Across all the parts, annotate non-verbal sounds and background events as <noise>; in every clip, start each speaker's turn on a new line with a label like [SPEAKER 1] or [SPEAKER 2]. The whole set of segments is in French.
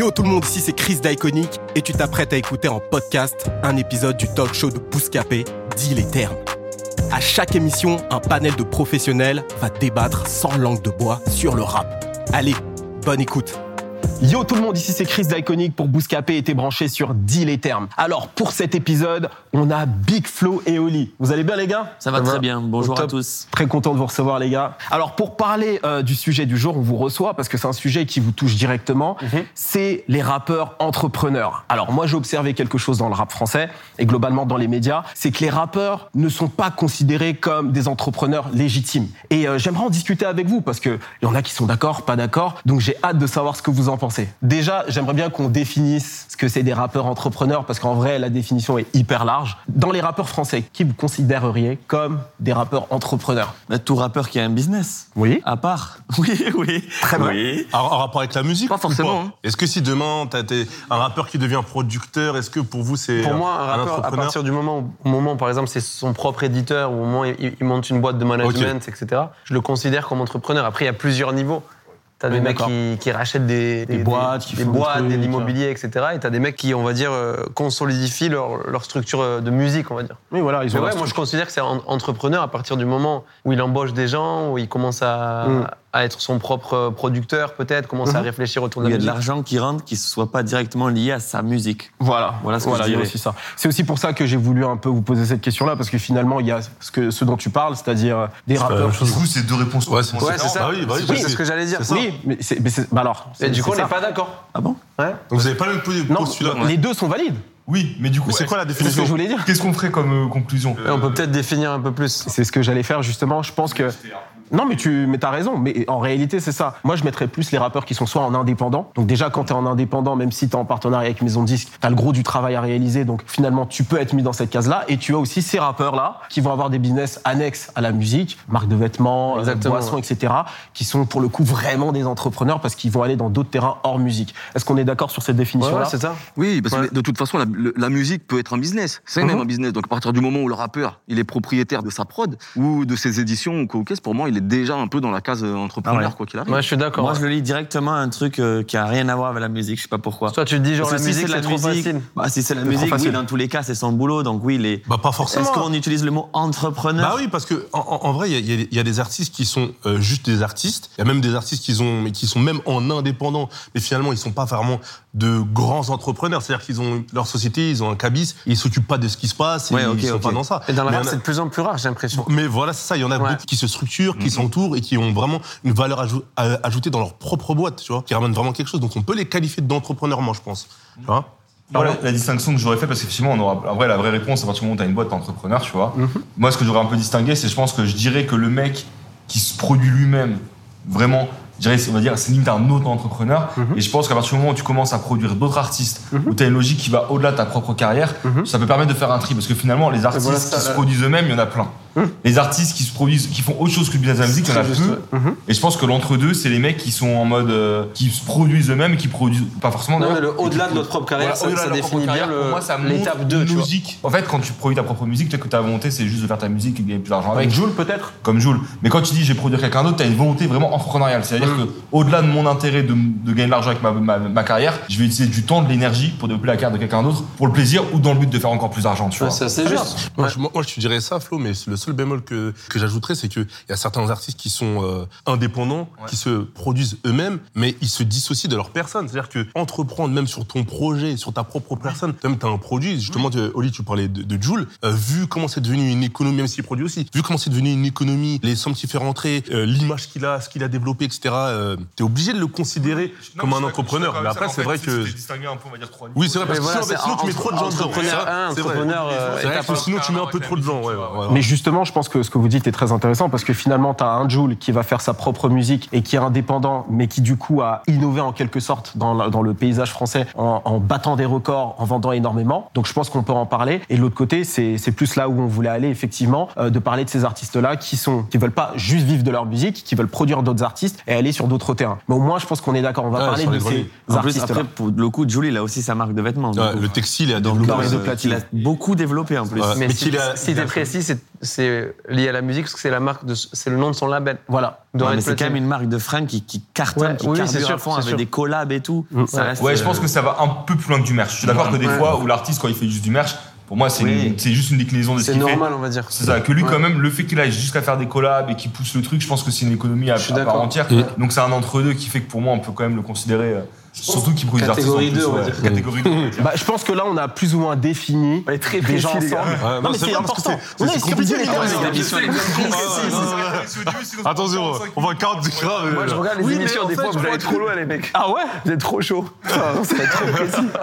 [SPEAKER 1] Yo tout le monde, ici c'est Chris d'Iconic et tu t'apprêtes à écouter en podcast un épisode du talk show de Bouscapé, dit les termes. À chaque émission, un panel de professionnels va débattre sans langue de bois sur le rap. Allez, bonne écoute. Yo tout le monde, ici c'est Chris d'Iconic pour Bouscapé et t'es branché sur Deal les termes. Alors pour cet épisode, on a Big Flo et Oli. Vous allez bien les gars?
[SPEAKER 2] Ça va très bien, bonjour à tous.
[SPEAKER 1] Très content de vous recevoir les gars. Alors pour parler euh, du sujet du jour, on vous reçoit parce que c'est un sujet qui vous touche directement. C'est les rappeurs entrepreneurs. Alors moi j'ai observé quelque chose dans le rap français et globalement dans les médias, c'est que les rappeurs ne sont pas considérés comme des entrepreneurs légitimes. Et euh, j'aimerais en discuter avec vous parce que il y en a qui sont d'accord, pas d'accord. Donc j'ai hâte de savoir ce que vous en pensez? Déjà, j'aimerais bien qu'on définisse ce que c'est des rappeurs entrepreneurs parce qu'en vrai la définition est hyper large. Dans les rappeurs français, qui vous considéreriez comme des rappeurs entrepreneurs?
[SPEAKER 2] Bah, tout rappeur qui a un business.
[SPEAKER 1] Oui.
[SPEAKER 2] À part. <laughs> Oui, oui.
[SPEAKER 1] Très bien.
[SPEAKER 2] Oui.
[SPEAKER 3] En, en rapport avec la musique
[SPEAKER 2] Pas forcément, hein.
[SPEAKER 3] Est-ce que si demain, t'as été un rappeur qui devient producteur, est-ce que pour vous, c'est
[SPEAKER 4] Pour moi, un rappeur, à partir du moment où, au moment, par exemple, c'est son propre éditeur, ou au moment où il, il monte une boîte de management, etc., je le considère comme entrepreneur. Après, il y a plusieurs niveaux. T'as des mecs qui, qui rachètent des,
[SPEAKER 1] Des boîtes, qui
[SPEAKER 4] des
[SPEAKER 1] des
[SPEAKER 4] boîtes, de l'immobilier, etc. Et t'as des mecs qui, on va dire, euh, consolidifient leur, leur structure euh, de musique, on va dire.
[SPEAKER 1] Oui, voilà, ils
[SPEAKER 4] Mais
[SPEAKER 1] ont
[SPEAKER 4] ouais, moi je considère que c'est un entrepreneur à partir du moment où il embauche des gens, où il commence à,
[SPEAKER 1] Mm.
[SPEAKER 4] À être son propre producteur peut-être, commence à
[SPEAKER 1] Mhm.
[SPEAKER 4] réfléchir autour
[SPEAKER 2] Il
[SPEAKER 4] de
[SPEAKER 2] y
[SPEAKER 4] la
[SPEAKER 2] a de l'argent qui rentre qui ne soit pas directement lié à sa musique.
[SPEAKER 1] Voilà,
[SPEAKER 2] Voilà ce que je
[SPEAKER 1] il y a
[SPEAKER 2] dirais.
[SPEAKER 1] aussi ça. C'est aussi pour ça que j'ai voulu un peu vous poser cette question-là, parce que finalement, il y a ce, que, ce dont tu parles, c'est-à-dire euh, des rappeurs.
[SPEAKER 5] Du coup, c'est deux réponses.
[SPEAKER 3] Ouais, c'est
[SPEAKER 4] Ouais, ça.
[SPEAKER 3] Bah oui, bah oui,
[SPEAKER 4] Oui,
[SPEAKER 3] je
[SPEAKER 4] c'est ce que j'allais dire.
[SPEAKER 1] Oui, mais bah alors.
[SPEAKER 4] Et du coup, on n'est pas d'accord.
[SPEAKER 2] Ah bon?
[SPEAKER 4] Ouais.
[SPEAKER 3] Donc vous n'avez pas le même
[SPEAKER 1] Non,
[SPEAKER 3] postulat.
[SPEAKER 1] les deux sont valides.
[SPEAKER 5] Oui, mais du coup,
[SPEAKER 3] c'est quoi la
[SPEAKER 1] C'est ce que
[SPEAKER 3] définition
[SPEAKER 1] je voulais dire?
[SPEAKER 5] Qu'est-ce qu'on ferait comme euh, conclusion?
[SPEAKER 4] On peut peut-être définir un peu plus.
[SPEAKER 1] C'est ce que j'allais faire justement. Je pense que. Non, mais tu mais as raison. Mais en réalité, c'est ça. Moi, je mettrais plus les rappeurs qui sont soit en indépendant. Donc, déjà, quand tu es en indépendant, même si tu es en partenariat avec Maison Disque, tu as le gros du travail à réaliser. Donc, finalement, tu peux être mis dans cette case-là. Et tu as aussi ces rappeurs-là qui vont avoir des business annexes à la musique, marques de vêtements, euh,
[SPEAKER 4] Exactement,
[SPEAKER 1] boissons,
[SPEAKER 4] ouais.
[SPEAKER 1] etc., qui sont pour le coup vraiment des entrepreneurs parce qu'ils vont aller dans d'autres terrains hors musique. Est-ce qu'on est d'accord sur cette définition-là
[SPEAKER 4] ouais, c'est ça.
[SPEAKER 6] Oui, parce
[SPEAKER 4] Ouais.
[SPEAKER 6] que de toute façon, la, musique peut être un business. C'est
[SPEAKER 1] Mhm.
[SPEAKER 6] même un business. Donc, à partir du moment où le rappeur, il est propriétaire de sa prod ou de ses éditions ou quoi pour moi, il est déjà un peu dans la case euh, entrepreneur,
[SPEAKER 2] Ah ouais.
[SPEAKER 6] quoi qu'il arrive.
[SPEAKER 4] Ouais, je suis d'accord.
[SPEAKER 2] Moi, je le lis directement un truc euh, qui a rien à voir avec la musique, je sais pas pourquoi.
[SPEAKER 4] Toi, tu te dis genre
[SPEAKER 2] Parce
[SPEAKER 4] la
[SPEAKER 2] que si
[SPEAKER 4] musique,
[SPEAKER 2] c'est
[SPEAKER 4] trop
[SPEAKER 2] musique,
[SPEAKER 4] facile.
[SPEAKER 2] bah, si c'est la musique, oui, dans tous les cas, c'est son boulot, donc oui, les.
[SPEAKER 3] Bah pas forcément.
[SPEAKER 2] Est-ce qu'on utilise le mot entrepreneur?
[SPEAKER 3] Bah oui, parce que en, vrai, il y, a- y y des artistes qui sont euh, juste des artistes. Il y a même des artistes qui, ont, mais qui sont même en indépendant, mais finalement, ils sont pas vraiment de grands entrepreneurs. C'est-à-dire qu'ils ont leur société, ils ont un cabis, ils s'occupent pas de ce qui se passe, et
[SPEAKER 2] Ouais, ok,
[SPEAKER 3] ils sont
[SPEAKER 2] ok.
[SPEAKER 3] pas dans ça.
[SPEAKER 4] Et dans la c'est de plus en plus rare, j'ai l'impression.
[SPEAKER 3] mais voilà, c'est ça. Il y en a
[SPEAKER 4] Ouais.
[SPEAKER 3] beaucoup qui se structurent, qui s'entourent et qui ont vraiment une valeur ajou- à- ajoutée dans leur propre boîte, tu vois, qui ramènent vraiment quelque chose. Donc on peut les qualifier d'entrepreneurs, moi, je pense. Tu vois
[SPEAKER 5] Moi, la, la distinction que j'aurais fait, parce qu'effectivement, on aura, en vrai, la vraie réponse, à partir du moment où tu as une boîte t'es entrepreneur, tu vois. Moi, ce que j'aurais un peu distingué, c'est je pense que je dirais que le mec qui se produit lui-même, vraiment, je dirais, on va dire, c'est limite un autre entrepreneur. Et je pense qu'à partir du moment où tu commences à produire d'autres artistes, où tu as une logique qui va au-delà de ta propre carrière, ça peut permettre de faire un tri. Parce que finalement, les artistes
[SPEAKER 4] voilà ça,
[SPEAKER 5] qui se produisent eux-mêmes, il y en a plein. Les artistes qui se produisent, qui font autre chose que le business de la musique, il y en a peu. Et je pense que l'entre-deux, c'est les mecs qui sont en mode. euh, qui se produisent eux-mêmes et qui produisent. Pas forcément.
[SPEAKER 4] Non, mais le au-delà de notre propre carrière, ça-
[SPEAKER 5] au-delà
[SPEAKER 4] ça
[SPEAKER 5] propre
[SPEAKER 4] définit bien
[SPEAKER 5] carrière,
[SPEAKER 4] le-
[SPEAKER 5] pour moi, ça montre
[SPEAKER 4] l'étape 2,
[SPEAKER 5] une
[SPEAKER 4] tu vois.
[SPEAKER 5] logique. En fait, quand tu produis ta propre musique, peut-être que ta volonté, c'est juste de faire ta musique et de gagner plus d'argent avec.
[SPEAKER 1] Avec Jules, peut-être
[SPEAKER 5] Comme Jules. Mais quand tu dis j'ai produire quelqu'un d'autre, tu as une volonté vraiment entrepreneuriale. C'est-à-dire
[SPEAKER 4] Mm.
[SPEAKER 5] que au-delà de mon intérêt de, de gagner de l'argent avec ma, ma- ma carrière, je vais utiliser du temps, de l'énergie pour développer la carrière de quelqu'un d'autre pour le plaisir ou dans le but de faire encore plus d'argent, tu vois.
[SPEAKER 4] C'est juste.
[SPEAKER 3] Moi,
[SPEAKER 4] Ouais.
[SPEAKER 3] je, moi, je te dirais ça, Flo, mais le seul bémol que, que j'ajouterais, c'est qu'il y a certains artistes qui sont euh, indépendants, qui se produisent eux-mêmes, mais ils se dissocient de leur personne. C'est-à-dire que entreprendre même sur ton projet, sur ta propre personne, même tu as un produit, justement, tu- Oli, tu parlais de, de Joule, euh, vu comment c'est devenu une économie, même s'il produit aussi, vu comment c'est devenu une économie, les sommes qu'il fait rentrer, euh, l'image qu'il a, ce qu'il a développé, etc., euh, tu es obligé de le considérer comme un entrepreneur. Mais après, c'est vrai que...
[SPEAKER 5] distinguer un peu, on va dire, trois
[SPEAKER 3] Oui, c'est vrai, parce que
[SPEAKER 4] voilà,
[SPEAKER 3] sinon, tu mets trop de gens
[SPEAKER 4] entrepreneur
[SPEAKER 3] sinon, tu mets un peu trop de gens.
[SPEAKER 1] Mais justement, justement, je pense que ce que vous dites est très intéressant parce que finalement, tu as un Joule qui va faire sa propre musique et qui est indépendant, mais qui du coup a innové en quelque sorte dans, la- dans le paysage français en, en battant des records, en vendant énormément. Donc je pense qu'on peut en parler. Et de l'autre côté, c'est plus là où on voulait aller effectivement, euh, de parler de ces artistes-là qui sont, qui veulent pas juste vivre de leur musique, qui veulent produire d'autres artistes et aller sur d'autres terrains. Mais au moins, je pense qu'on est d'accord. On va
[SPEAKER 3] Ouais,
[SPEAKER 1] parler de ces
[SPEAKER 3] grenouilles.
[SPEAKER 2] En plus,
[SPEAKER 1] artistes-là.
[SPEAKER 2] après, pour le coup, Julie, il a aussi sa marque de vêtements.
[SPEAKER 3] le textile est
[SPEAKER 2] Donc,
[SPEAKER 3] développé.
[SPEAKER 1] l'or et de
[SPEAKER 2] euh,
[SPEAKER 1] platine.
[SPEAKER 2] il a beaucoup développé en plus.
[SPEAKER 3] Ouais.
[SPEAKER 4] Mais,
[SPEAKER 3] Mais
[SPEAKER 4] si,
[SPEAKER 3] a- il a-
[SPEAKER 4] précis, c'est- c'est lié à la musique parce que c'est la marque de, c'est le nom de son label.
[SPEAKER 1] Voilà.
[SPEAKER 2] Ouais, mais c'est quand même une marque de fringues qui, qui cartonne,
[SPEAKER 4] Ouais,
[SPEAKER 2] qui
[SPEAKER 4] oui,
[SPEAKER 2] carbure
[SPEAKER 4] c'est sûr,
[SPEAKER 2] à fond
[SPEAKER 4] c'est
[SPEAKER 2] avec
[SPEAKER 4] sûr.
[SPEAKER 2] des collabs et tout. Ça reste,
[SPEAKER 5] Ouais, je pense
[SPEAKER 2] euh,
[SPEAKER 5] que ça va un peu plus loin que du merch. Je suis d'accord que des fois où l'artiste, quand il fait juste du merch, pour moi, c'est
[SPEAKER 2] Oui.
[SPEAKER 5] c'est juste une déclinaison de ce
[SPEAKER 4] C'est
[SPEAKER 5] qu'il fait.
[SPEAKER 4] normal, on va dire.
[SPEAKER 5] C'est ça, que lui, quand même, le fait qu'il aille jusqu'à faire des collabs et qu'il pousse le truc, je pense que c'est une économie à,
[SPEAKER 4] Je suis
[SPEAKER 5] à part
[SPEAKER 4] d'accord.
[SPEAKER 5] entière.
[SPEAKER 3] Mm.
[SPEAKER 5] Donc c'est un entre-deux qui fait que pour moi, on peut quand même le considérer. Euh, surtout artistes en
[SPEAKER 4] catégorie
[SPEAKER 5] plus,
[SPEAKER 4] deux, on va
[SPEAKER 5] ouais.
[SPEAKER 4] dire.
[SPEAKER 5] Catégorie 2. <laughs>
[SPEAKER 1] Bah, je pense que là, on a plus ou moins défini
[SPEAKER 4] On est très
[SPEAKER 1] des gens
[SPEAKER 4] précis, les gars.
[SPEAKER 1] ensemble.
[SPEAKER 3] Ouais,
[SPEAKER 1] non,
[SPEAKER 3] non,
[SPEAKER 1] mais
[SPEAKER 3] c'est
[SPEAKER 1] c'est
[SPEAKER 3] vrai, parce que
[SPEAKER 1] important.
[SPEAKER 3] c'est-
[SPEAKER 1] On a expliqué les
[SPEAKER 3] gars. On va 40 grave.
[SPEAKER 4] Moi, je regarde les émissions, des fois, vous allez
[SPEAKER 3] crois
[SPEAKER 4] trop loin, les mecs.
[SPEAKER 1] Ah ouais
[SPEAKER 4] Vous êtes trop chaud. <laughs> C'est.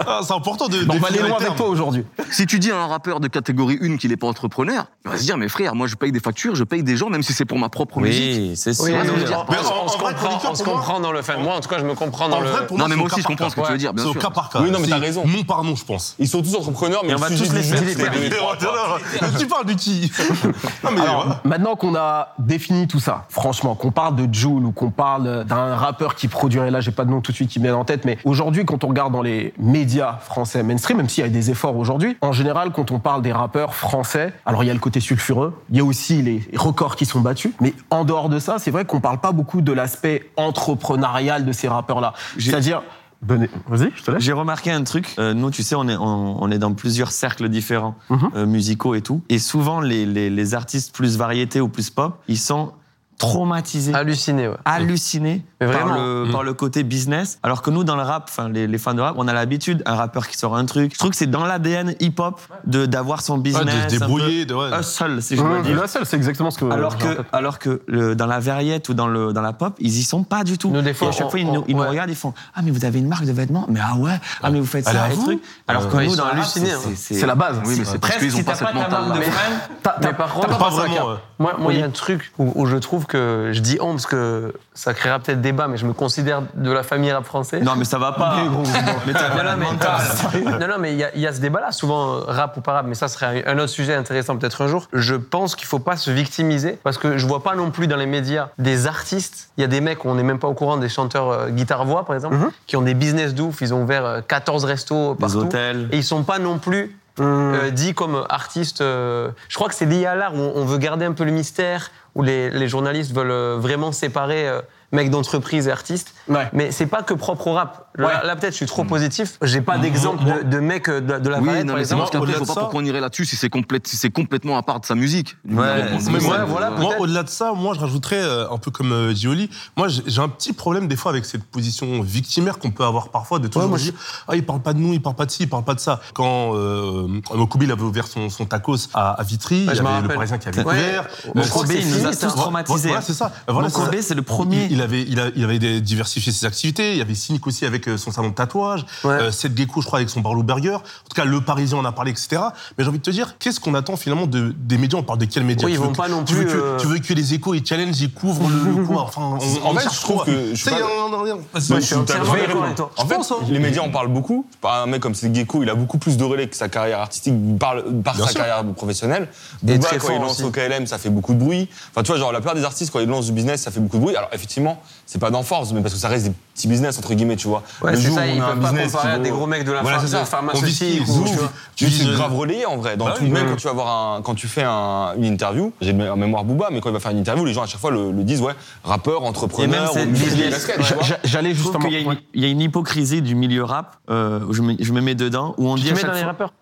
[SPEAKER 3] Ah, C'est important de.
[SPEAKER 1] On va aller loin avec
[SPEAKER 3] termes.
[SPEAKER 1] toi aujourd'hui.
[SPEAKER 6] Si tu dis à un rappeur de catégorie 1 qu'il n'est pas entrepreneur, il va se dire, mais frère, moi je paye des factures, je paye des gens, même si c'est pour ma propre musique.
[SPEAKER 2] Oui, c'est
[SPEAKER 4] on- se comprend- dans le. Moi, en tout cas, je me comprends dans le.
[SPEAKER 3] Moi,
[SPEAKER 6] aussi, je comprends
[SPEAKER 3] par
[SPEAKER 6] ce que tu veux dire,
[SPEAKER 3] C'est au cas par cas.
[SPEAKER 7] Oui, non, mais t'as raison.
[SPEAKER 3] Mon pardon, je pense.
[SPEAKER 7] Ils sont tous entrepreneurs, mais
[SPEAKER 2] Et on va tous les <laughs> <laughs>
[SPEAKER 3] Tu parles de qui <laughs> voilà.
[SPEAKER 1] maintenant qu'on a défini tout ça, franchement, qu'on parle de Joule ou qu'on parle d'un rappeur qui produirait, là, j'ai pas de nom tout de suite qui me vient en tête, mais aujourd'hui, quand on regarde dans les médias français mainstream, même s'il y a des efforts aujourd'hui, en général, quand on parle des rappeurs français, alors il y a le côté sulfureux, il y a aussi les records qui sont battus, mais en dehors de ça, c'est vrai qu'on parle pas beaucoup de l'aspect entrepreneurial de ces rappeurs-là. C'est-à-dire, Vas-y, je te laisse.
[SPEAKER 2] J'ai remarqué un truc. euh, nous, tu sais, on est, on, on est dans plusieurs cercles différents,
[SPEAKER 1] Mhm.
[SPEAKER 2] euh, musicaux et tout. Et souvent, les, les, les artistes plus variétés ou plus pop, ils sont traumatisés.
[SPEAKER 4] Halluciné, ouais.
[SPEAKER 2] hallucinés par
[SPEAKER 4] vraiment.
[SPEAKER 2] le,
[SPEAKER 3] Mm.
[SPEAKER 2] par le côté business. Alors que nous, dans le rap, enfin, les, les fans de rap, on a l'habitude, un rappeur qui sort un truc. Je trouve que c'est dans l'ADN hip-hop de d'avoir son
[SPEAKER 3] Ouais,
[SPEAKER 2] business.
[SPEAKER 3] de se
[SPEAKER 2] un peu
[SPEAKER 3] débrouiller. de- ouais.
[SPEAKER 2] hustle, si je
[SPEAKER 1] Mmh,
[SPEAKER 2] dire.
[SPEAKER 1] la seule, c'est exactement ce que.
[SPEAKER 2] Alors que, alors que le- dans la variette ou dans, le, dans la pop, ils y sont pas du tout.
[SPEAKER 4] Nous, des fois,
[SPEAKER 2] et à chaque
[SPEAKER 4] on-
[SPEAKER 2] fois, ils, nous,
[SPEAKER 4] on-
[SPEAKER 2] nous
[SPEAKER 4] ouais.
[SPEAKER 2] regardent, ils font Ah, mais vous avez une marque de vêtements? Mais ah ouais Ah, mais vous faites ça
[SPEAKER 3] à
[SPEAKER 2] et
[SPEAKER 3] vous
[SPEAKER 2] truc. Alors que
[SPEAKER 4] Ouais,
[SPEAKER 2] nous, dans le
[SPEAKER 4] hein.
[SPEAKER 1] C'est la base.
[SPEAKER 6] Oui, mais c'est
[SPEAKER 2] Presque,
[SPEAKER 6] qu'ils
[SPEAKER 2] si
[SPEAKER 6] ont pas
[SPEAKER 2] t'as
[SPEAKER 6] cette
[SPEAKER 2] pas ta marque
[SPEAKER 6] mentale-là.
[SPEAKER 2] de fringues,
[SPEAKER 4] Mais par contre,
[SPEAKER 3] Pas vraiment. ouais.
[SPEAKER 4] Moi, moi, il y a un truc où, où je trouve que je dis on parce que ça créera peut-être débat, mais je me considère de la famille rap français.
[SPEAKER 2] Non, mais ça va pas. <laughs> mais
[SPEAKER 4] Non, non, mais,
[SPEAKER 2] mental. <laughs>
[SPEAKER 4] non, non, mais il y a, il y a ce débat-là, souvent euh, rap ou pas rap, mais ça serait un autre sujet intéressant peut-être un jour. Je pense qu'il faut pas se victimiser parce que je vois pas non plus dans les médias des artistes. Il y a des mecs, on n'est même pas au courant, des chanteurs euh, guitare-voix par exemple, qui ont des business de ouf. Ils ont ouvert euh, 14 restos
[SPEAKER 2] Des
[SPEAKER 4] partout.
[SPEAKER 2] hôtels.
[SPEAKER 4] Et ils sont pas non plus euh, dits comme artistes. euh, je crois que c'est lié à l'art où on, veut garder un peu le mystère, où les, les journalistes veulent vraiment séparer euh, mecs d'entreprise et artistes.
[SPEAKER 1] Ouais.
[SPEAKER 4] Mais c'est pas que propre au rap. Là,
[SPEAKER 1] Ouais.
[SPEAKER 4] là, peut-être, je suis trop positif. J'ai pas d'exemple de, de mecs euh, de, de la
[SPEAKER 6] Oui,
[SPEAKER 4] variété,
[SPEAKER 6] non,
[SPEAKER 4] par exemple.
[SPEAKER 6] parce faut
[SPEAKER 3] de
[SPEAKER 6] pas
[SPEAKER 3] ça-
[SPEAKER 6] pourquoi on irait là-dessus si c'est complète- si c'est complètement à part de sa musique.
[SPEAKER 2] Ouais,
[SPEAKER 3] Mais moi,
[SPEAKER 4] voilà,
[SPEAKER 3] moi, au-delà de ça, moi, je rajouterais, euh, un peu comme euh, Gioli, moi, j'ai un petit problème des fois avec cette position victimaire qu'on peut avoir parfois de toujours
[SPEAKER 4] moi,
[SPEAKER 3] dire ah, il parle pas de nous, il parle pas de ci, il parle pas de ça. Quand euh, Mokobi il avait ouvert son, son tacos à, à Vitry,
[SPEAKER 4] Ouais,
[SPEAKER 3] il
[SPEAKER 4] je
[SPEAKER 3] y avait le. Parisien qui avait ouvert.
[SPEAKER 4] Je c'est
[SPEAKER 2] il nous a tous traumatisés.
[SPEAKER 3] Voilà, ça.
[SPEAKER 2] C'est le premier.
[SPEAKER 3] Il, avait, il, a- il avait diversifié ses activités. Il y avait Cynic aussi avec euh, son salon de tatouage.
[SPEAKER 4] Ouais.
[SPEAKER 3] Euh, Seth Gecko, je crois, avec son Barlow Burger. En tout cas, le Parisien en a parlé, etc. Mais j'ai envie de te dire, qu'est-ce qu'on attend finalement de, des médias? On parle de quels médias?
[SPEAKER 4] Oui,
[SPEAKER 3] Tu
[SPEAKER 4] ils
[SPEAKER 3] veux
[SPEAKER 4] vont
[SPEAKER 3] que-
[SPEAKER 4] pas non
[SPEAKER 3] tu veux
[SPEAKER 4] plus,
[SPEAKER 3] que,
[SPEAKER 4] euh,
[SPEAKER 3] tu veux que les échos et challenge ils couvrent le, le <laughs> coin. Enfin, on,
[SPEAKER 7] En
[SPEAKER 3] on
[SPEAKER 7] fait, je trouve que- je pas-
[SPEAKER 3] on-
[SPEAKER 7] Moi,
[SPEAKER 4] je suis.
[SPEAKER 7] En
[SPEAKER 3] Je
[SPEAKER 7] fait,
[SPEAKER 3] pense, hein.
[SPEAKER 7] les médias en parlent beaucoup. Un mec comme Seth Gecko, il a beaucoup plus de relais que sa carrière artistique par, par sa
[SPEAKER 3] sûr.
[SPEAKER 7] carrière professionnelle. Booba, quand il lance au KLM, ça fait beaucoup de bruit. Enfin, tu vois, genre, la plupart des artistes, quand ils lancent du business, ça fait beaucoup de bruit. Alors, effectivement, c'est pas d'enforce, mais parce que ça reste des petits business, entre guillemets, tu vois.
[SPEAKER 4] Ouais,
[SPEAKER 7] Le
[SPEAKER 4] c'est
[SPEAKER 7] jour
[SPEAKER 4] ça,
[SPEAKER 7] où
[SPEAKER 4] ils
[SPEAKER 7] on a un
[SPEAKER 4] pas
[SPEAKER 7] qui
[SPEAKER 4] à des gros mecs de la
[SPEAKER 7] Voilà,
[SPEAKER 4] pharma-
[SPEAKER 7] c'est ça.
[SPEAKER 4] de pharmaceutique
[SPEAKER 7] On
[SPEAKER 4] ou, tu vois.
[SPEAKER 7] Tu
[SPEAKER 3] Tu
[SPEAKER 7] c'est grave relayé en vrai. Dans
[SPEAKER 3] Bah
[SPEAKER 7] tout,
[SPEAKER 3] oui.
[SPEAKER 7] même quand tu vas voir un, quand tu fais un- une interview, j'ai en mémoire Booba, mais quand il va faire une interview, les gens à chaque fois le, le disent, ouais, rappeur,
[SPEAKER 2] Et même,
[SPEAKER 7] entrepreneur,
[SPEAKER 2] c'est
[SPEAKER 7] ou
[SPEAKER 2] business.
[SPEAKER 7] casquette, tu
[SPEAKER 1] J'a-
[SPEAKER 7] vois.
[SPEAKER 1] j'a- J'allais justement.
[SPEAKER 2] il y a une hypocrisie du milieu rap, euh, je me, je me mets dedans, où on
[SPEAKER 4] Tu
[SPEAKER 2] dit à
[SPEAKER 4] mets dans les rappeurs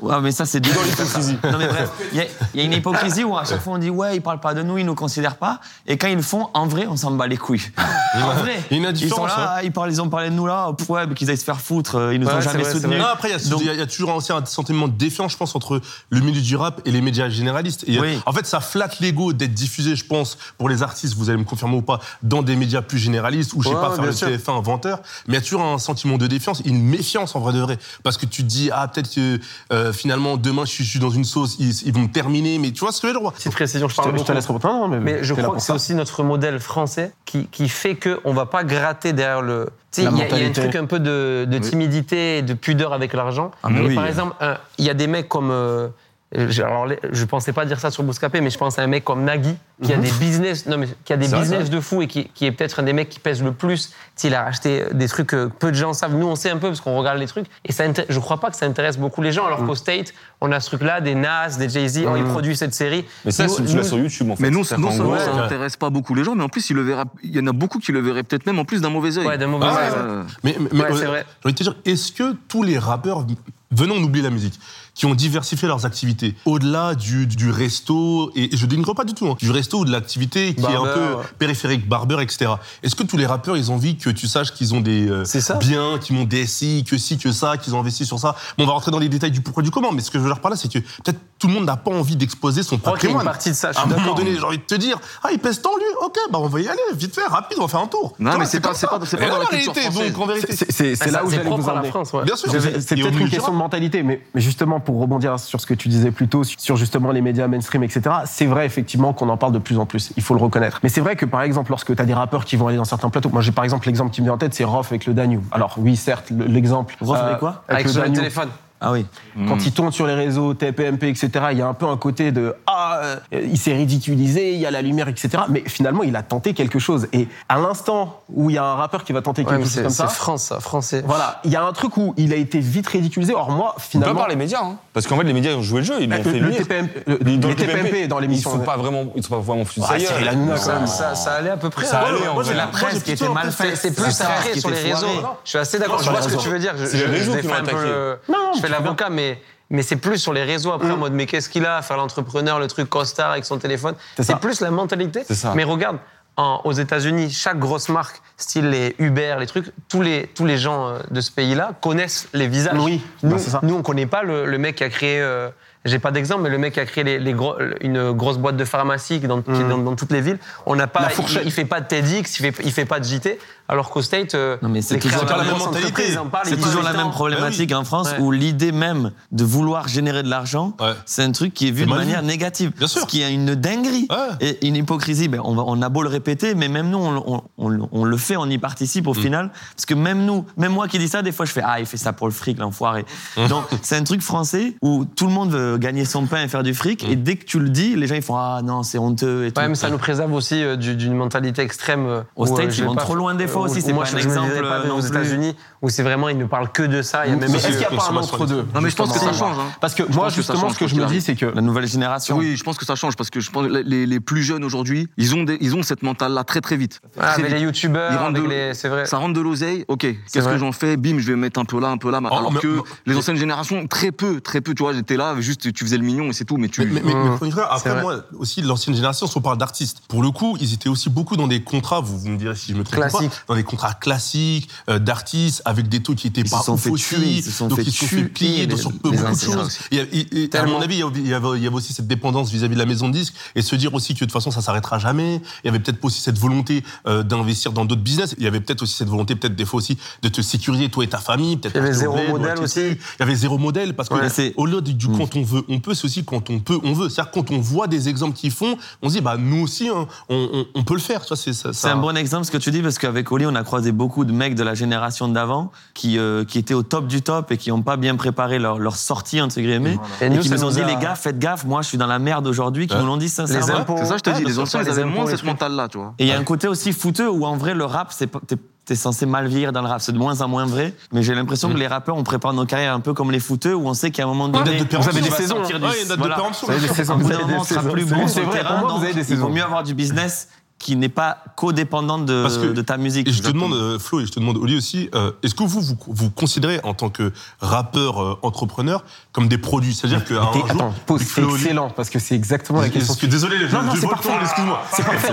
[SPEAKER 2] Ouais, mais ça, c'est dans l'hypocrisie. Non, mais bref, il y, a- il y a une hypocrisie où à chaque fois on dit, ouais, ils parlent pas de nous, ils nous considèrent pas. Et quand ils le font, en vrai, on s'en bat les couilles. En vrai.
[SPEAKER 3] Il y a une
[SPEAKER 2] Ils sont là,
[SPEAKER 3] hein.
[SPEAKER 2] ils, parlent, ils ont parlé de nous là, pff, ouais, mais qu'ils aillent se faire foutre, euh, ils nous
[SPEAKER 4] Ouais,
[SPEAKER 2] ont jamais
[SPEAKER 4] vrai,
[SPEAKER 2] soutenus.
[SPEAKER 3] Non, après, il y, a- y toujours aussi un sentiment de défiance, je pense, entre le milieu du rap et les médias généralistes. Et
[SPEAKER 2] Oui.
[SPEAKER 3] En fait, ça flatte l'ego d'être diffusé, je pense, pour les artistes, vous allez me confirmer ou pas, dans des médias plus généralistes, ou je sais
[SPEAKER 4] Ouais,
[SPEAKER 3] pas, faire le
[SPEAKER 4] sûr.
[SPEAKER 3] TF1 inventeur. Mais il y a toujours un sentiment de défiance, une méfiance en vrai de vrai. Parce que tu te dis, ah, peut-être que euh, finalement demain je suis, je suis dans une sauce, ils, ils vont me terminer, mais tu vois ce que je veux dire
[SPEAKER 4] Petite précision, je
[SPEAKER 1] Je te,
[SPEAKER 4] parle
[SPEAKER 1] je te laisse répondre. Non, non, mais,
[SPEAKER 4] Mais je crois que c'est aussi notre modèle français qui, qui fait qu'on va pas gratter derrière le. Tu sais,
[SPEAKER 1] La
[SPEAKER 4] il y, a- y a un truc un peu de, de timidité et de pudeur avec l'argent.
[SPEAKER 5] Ah, mais
[SPEAKER 4] Et
[SPEAKER 5] oui.
[SPEAKER 4] Par exemple, il y a des mecs comme. euh, alors, les- je pensais pas dire ça sur Bouscapé, mais je pense à un mec comme Nagui qui a
[SPEAKER 1] Mhm.
[SPEAKER 4] des business, non mais qui a des
[SPEAKER 7] C'est vrai,
[SPEAKER 4] business
[SPEAKER 7] c'est
[SPEAKER 4] de fou et qui, qui est peut-être un des mecs qui pèse le plus. Il a acheté des trucs que peu de gens savent. Nous, on sait un peu parce qu'on regarde les trucs. Et ça, je crois pas que ça intéresse beaucoup les gens. Alors
[SPEAKER 1] Mhm.
[SPEAKER 4] qu'au State, on a ce truc-là, des Nas, des Jay-Z, oh, ils produisent cette série.
[SPEAKER 7] Mais ça,
[SPEAKER 4] Nous-
[SPEAKER 7] tu
[SPEAKER 4] nous-
[SPEAKER 7] l'as sur YouTube, en fait.
[SPEAKER 6] Mais non, non seulement ça
[SPEAKER 7] euh,
[SPEAKER 6] n'intéresse pas beaucoup les gens, mais en plus, il, le verra, il y en a beaucoup qui le verraient peut-être même en plus d'un mauvais œil.
[SPEAKER 4] Ouais, d'un mauvais
[SPEAKER 3] Ah,
[SPEAKER 4] œil,
[SPEAKER 3] ouais,
[SPEAKER 4] ouais.
[SPEAKER 6] Euh,
[SPEAKER 3] Mais, mais- mais,
[SPEAKER 4] Ouais, c'est
[SPEAKER 3] euh,
[SPEAKER 4] vrai.
[SPEAKER 3] J'ai envie de te dire, est-ce que tous les rappeurs, venons d'oublier la musique, qui ont diversifié leurs activités, au-delà du, du resto, et je dénigre pas du tout, hein, du resto ou de l'activité qui est un peu
[SPEAKER 4] ouais.
[SPEAKER 3] périphérique, barber, etc. Est-ce que tous les rappeurs, ils ont envie que tu saches qu'ils ont des euh,
[SPEAKER 4] C'est ça.
[SPEAKER 3] biens, qu'ils ont des SI, que si, que ça, qu'ils ont investi sur ça? Bon, on va rentrer dans les détails du pourquoi du comment, mais ce que je veux leur parler, c'est que peut-être tout le monde n'a pas envie d'exposer son
[SPEAKER 4] a une
[SPEAKER 3] patrimoine.
[SPEAKER 4] partie de ça, je
[SPEAKER 3] À un
[SPEAKER 4] suis
[SPEAKER 3] moment
[SPEAKER 4] d'accord.
[SPEAKER 3] donné, j'ai envie de te dire, ah, il pèse tant lui, ok, bah on va y aller, vite fait, rapide, on va faire un tour.
[SPEAKER 6] Non, mais c'est pas- c'est pas- c'est pas
[SPEAKER 3] Et
[SPEAKER 6] dans la
[SPEAKER 3] réalité, donc en vérité.
[SPEAKER 1] C'est- là où j'allais vous emmener.
[SPEAKER 4] France, ouais.
[SPEAKER 3] Bien sûr, c'est- et
[SPEAKER 1] peut-être une question de mentalité, mais, mais justement pour rebondir sur ce que tu disais plus tôt, sur justement les médias mainstream, etc., c'est vrai effectivement qu'on en parle de plus en plus, il faut le reconnaître. Mais c'est vrai que par exemple, lorsque tu as des rappeurs qui vont aller dans certains plateaux, moi j'ai par exemple l'exemple qui me vient en tête, c'est Rof avec le Danube. Alors oui, certes, le- l'exemple. euh,
[SPEAKER 2] Rof avec quoi?
[SPEAKER 4] Avec
[SPEAKER 1] le
[SPEAKER 4] le téléphone.
[SPEAKER 2] Ah oui.
[SPEAKER 1] Quand il tourne sur les réseaux, TPMP, etc., il y a un peu un côté de Ah, euh, il s'est ridiculisé, il y a la lumière, etc. Mais finalement, il a tenté quelque chose. Et à l'instant où il y a un rappeur qui va tenter quelque chose
[SPEAKER 4] c'est
[SPEAKER 1] comme
[SPEAKER 4] c'est
[SPEAKER 1] ça,
[SPEAKER 4] France, ça, français.
[SPEAKER 1] voilà, il y a un truc où il a été vite ridiculisé. Or, moi,
[SPEAKER 7] On peut
[SPEAKER 1] finalement.
[SPEAKER 7] pas par les médias, hein. Parce qu'en fait, les médias ont joué le jeu, ils l'ont
[SPEAKER 1] le,
[SPEAKER 7] fait
[SPEAKER 1] le. TPMP, le-
[SPEAKER 7] Dans
[SPEAKER 1] les
[SPEAKER 7] le
[SPEAKER 1] TPMP dans l'émission.
[SPEAKER 7] Ils sont pas vraiment, ils sont pas vraiment
[SPEAKER 1] Ah. Cyril Hanouna, quand
[SPEAKER 4] Ça,
[SPEAKER 1] même.
[SPEAKER 4] ça, ça allait à peu près.
[SPEAKER 7] Ça allait,
[SPEAKER 3] moi, j'ai
[SPEAKER 4] la presse qui était mal faite. C'est plus
[SPEAKER 2] qui
[SPEAKER 4] sur les réseaux.
[SPEAKER 2] foiré.
[SPEAKER 4] Je suis assez d'accord. Je
[SPEAKER 3] Sur
[SPEAKER 4] vois ce que tu veux dire. Je,
[SPEAKER 7] C'est les réseaux qui l'ont attaqué.
[SPEAKER 4] fais l'avocat, mais. Mais c'est plus sur les réseaux après en mode mais qu'est-ce qu'il a à faire l'entrepreneur, le truc costard avec son téléphone?
[SPEAKER 1] C'est
[SPEAKER 4] C'est plus la mentalité.
[SPEAKER 7] C'est ça.
[SPEAKER 4] Mais regarde, en- aux États-Unis, chaque grosse marque, style les Uber, les trucs, tous les, tous les gens euh, de ce pays-là connaissent les visages.
[SPEAKER 1] Oui,
[SPEAKER 4] nous,
[SPEAKER 1] bah, c'est ça.
[SPEAKER 4] nous on connaît pas le, le mec qui a créé. euh, j'ai pas d'exemple, mais le mec qui a créé les, les gros- une grosse boîte de pharmacie est dans, qui est dans, dans toutes les villes, on n'a pas.
[SPEAKER 1] La
[SPEAKER 4] il, il fait pas de TEDx, il fait, il fait pas de JT, alors qu'au State, euh,
[SPEAKER 2] Non, mais c'est toujours
[SPEAKER 3] la même mentalité.
[SPEAKER 2] C'est toujours la même problématique en France
[SPEAKER 4] Ouais.
[SPEAKER 2] où l'idée même de vouloir générer de l'argent,
[SPEAKER 3] Ouais.
[SPEAKER 2] c'est un truc qui est vu de manière négative.
[SPEAKER 3] Bien sûr.
[SPEAKER 2] Ce qui est une dinguerie
[SPEAKER 3] Ouais.
[SPEAKER 2] et une hypocrisie. Ben, on, va- on a beau le répéter, mais même nous, on, on- on- on le fait, on y participe
[SPEAKER 3] Mm.
[SPEAKER 2] au final. Parce que même nous, même moi qui dis ça, des fois je fais Ah, il fait ça pour le fric, l'enfoiré.
[SPEAKER 3] Mm.
[SPEAKER 2] Donc c'est un truc français où tout le monde veut gagner son pain et faire du fric.
[SPEAKER 3] Mm.
[SPEAKER 2] Et dès que tu le dis, les gens ils font Ah non, c'est honteux et tout.
[SPEAKER 4] Ouais, mais ça nous préserve aussi euh, du- d'une mentalité extrême. euh,
[SPEAKER 2] Aux States,
[SPEAKER 4] euh,
[SPEAKER 2] ils vont
[SPEAKER 4] pas-
[SPEAKER 2] trop loin des fois aussi, c'est
[SPEAKER 4] moi,
[SPEAKER 2] pas
[SPEAKER 4] je
[SPEAKER 2] un exemple,
[SPEAKER 4] pas aux. États-Unis où c'est vraiment, ils ne parlent que de ça. Il y a même
[SPEAKER 1] Mais est-ce qu'il n'y a pas un
[SPEAKER 3] consommation
[SPEAKER 1] entre-deux
[SPEAKER 6] Non, mais je pense que ça change. hein.
[SPEAKER 1] Parce que moi, justement, ce que
[SPEAKER 6] je
[SPEAKER 1] me dis, c'est que
[SPEAKER 2] La nouvelle génération.
[SPEAKER 6] Oui, je pense que ça change parce que je pense que les, les plus jeunes aujourd'hui, ils ont, ils ont cette mentale-là très très vite.
[SPEAKER 4] Ah, avec les youtubeurs. C'est vrai.
[SPEAKER 6] Ça rentre de l'oseille, ok, qu'est-ce que j'en fais? Bim, je vais mettre un peu là, un peu là.
[SPEAKER 3] Oh,
[SPEAKER 6] Alors
[SPEAKER 3] mais-
[SPEAKER 6] que
[SPEAKER 3] mais-
[SPEAKER 6] les anciennes générations, très peu, très peu, tu vois, j'étais là, juste tu faisais le mignon et c'est tout, mais tu.
[SPEAKER 3] Mais, mais, mais, après, moi, aussi, l'ancienne génération, si on parle d'artistes, pour le coup, ils étaient aussi beaucoup dans des contrats, vous, vous me direz si je me trompe pas, dans des contrats classiques, euh, d'artistes, avec des taux qui étaient
[SPEAKER 2] Ils se
[SPEAKER 3] pas
[SPEAKER 2] sont
[SPEAKER 3] ouf
[SPEAKER 2] fait
[SPEAKER 3] aussi,
[SPEAKER 2] tuer, ils se sont
[SPEAKER 3] donc
[SPEAKER 2] fait
[SPEAKER 3] ils se sont fait plier
[SPEAKER 2] les-
[SPEAKER 3] sur beaucoup de choses.
[SPEAKER 2] aussi.
[SPEAKER 3] Et, et- et à mon avis, il y avait- il y avait, aussi cette dépendance vis-à-vis de la maison de disques, et se dire aussi que de toute façon, ça s'arrêtera jamais. Il y avait peut-être aussi cette volonté euh, d'investir dans d'autres business. Il y avait peut-être aussi cette volonté, peut-être des fois aussi, de te sécuriser, toi et ta famille. peut-être
[SPEAKER 4] Il y avait zéro modèle aussi.
[SPEAKER 3] Il y avait zéro modèle, parce que au-delà du,
[SPEAKER 2] Mm.
[SPEAKER 3] quand on veut, on peut, c'est aussi quand on peut, on veut. C'est-à-dire quand on voit des exemples qu'ils font, on se dit, bah nous aussi, hein, on, on- on peut le faire. C'est ça.
[SPEAKER 2] C'est un bon exemple ce que tu dis parce qu'avec Oli, on a croisé beaucoup de mecs de la génération d'avant qui, euh, qui étaient au top du top et qui n'ont pas bien préparé leur, leur sortie, entre guillemets.
[SPEAKER 4] Et
[SPEAKER 2] Et,
[SPEAKER 4] nous,
[SPEAKER 2] qui
[SPEAKER 4] ça
[SPEAKER 2] nous ont dit,
[SPEAKER 4] a-
[SPEAKER 2] les gars, faites gaffe, moi je suis dans la merde aujourd'hui, qui
[SPEAKER 3] Ouais.
[SPEAKER 2] nous l'ont dit sincèrement.
[SPEAKER 4] impôts.
[SPEAKER 6] C'est ça, je te
[SPEAKER 4] Ouais,
[SPEAKER 6] dis, les anciens, ils avaient
[SPEAKER 4] impôts,
[SPEAKER 6] moins
[SPEAKER 4] trucs.
[SPEAKER 6] mentale-là, tu vois.
[SPEAKER 2] Et il y a un côté aussi fouteux où en vrai le rap, c'est pas- t'es censé mal vieillir dans le rap, c'est de moins en moins vrai. Mais j'ai l'impression que les rappeurs, on prépare nos carrières un peu comme les fouteux où on sait qu'à un moment donné,
[SPEAKER 3] Vous avez des saisons.
[SPEAKER 1] Vous avez des saisons. Vous avez des saisons.
[SPEAKER 2] terrain.
[SPEAKER 1] pour moi, vous
[SPEAKER 2] donc
[SPEAKER 1] avez des
[SPEAKER 2] il vaut
[SPEAKER 1] saisons.
[SPEAKER 2] mieux avoir du business qui n'est pas codépendant de,
[SPEAKER 3] Parce que-
[SPEAKER 2] de ta musique.
[SPEAKER 3] Et je te demande, euh, Flo, et je te demande, Oli aussi, euh, est-ce que vous, vous vous considérez en tant que rappeur euh, entrepreneur comme des produits? C'est-à-dire qu'à un jour,
[SPEAKER 1] Attends, pause, c'est
[SPEAKER 3] Oli-
[SPEAKER 1] excellent parce que c'est exactement la question.
[SPEAKER 3] Excuse- Désolé, je,
[SPEAKER 1] Non, non,
[SPEAKER 3] je
[SPEAKER 1] c'est parfait.
[SPEAKER 3] excuse-moi.
[SPEAKER 1] C'est parfait.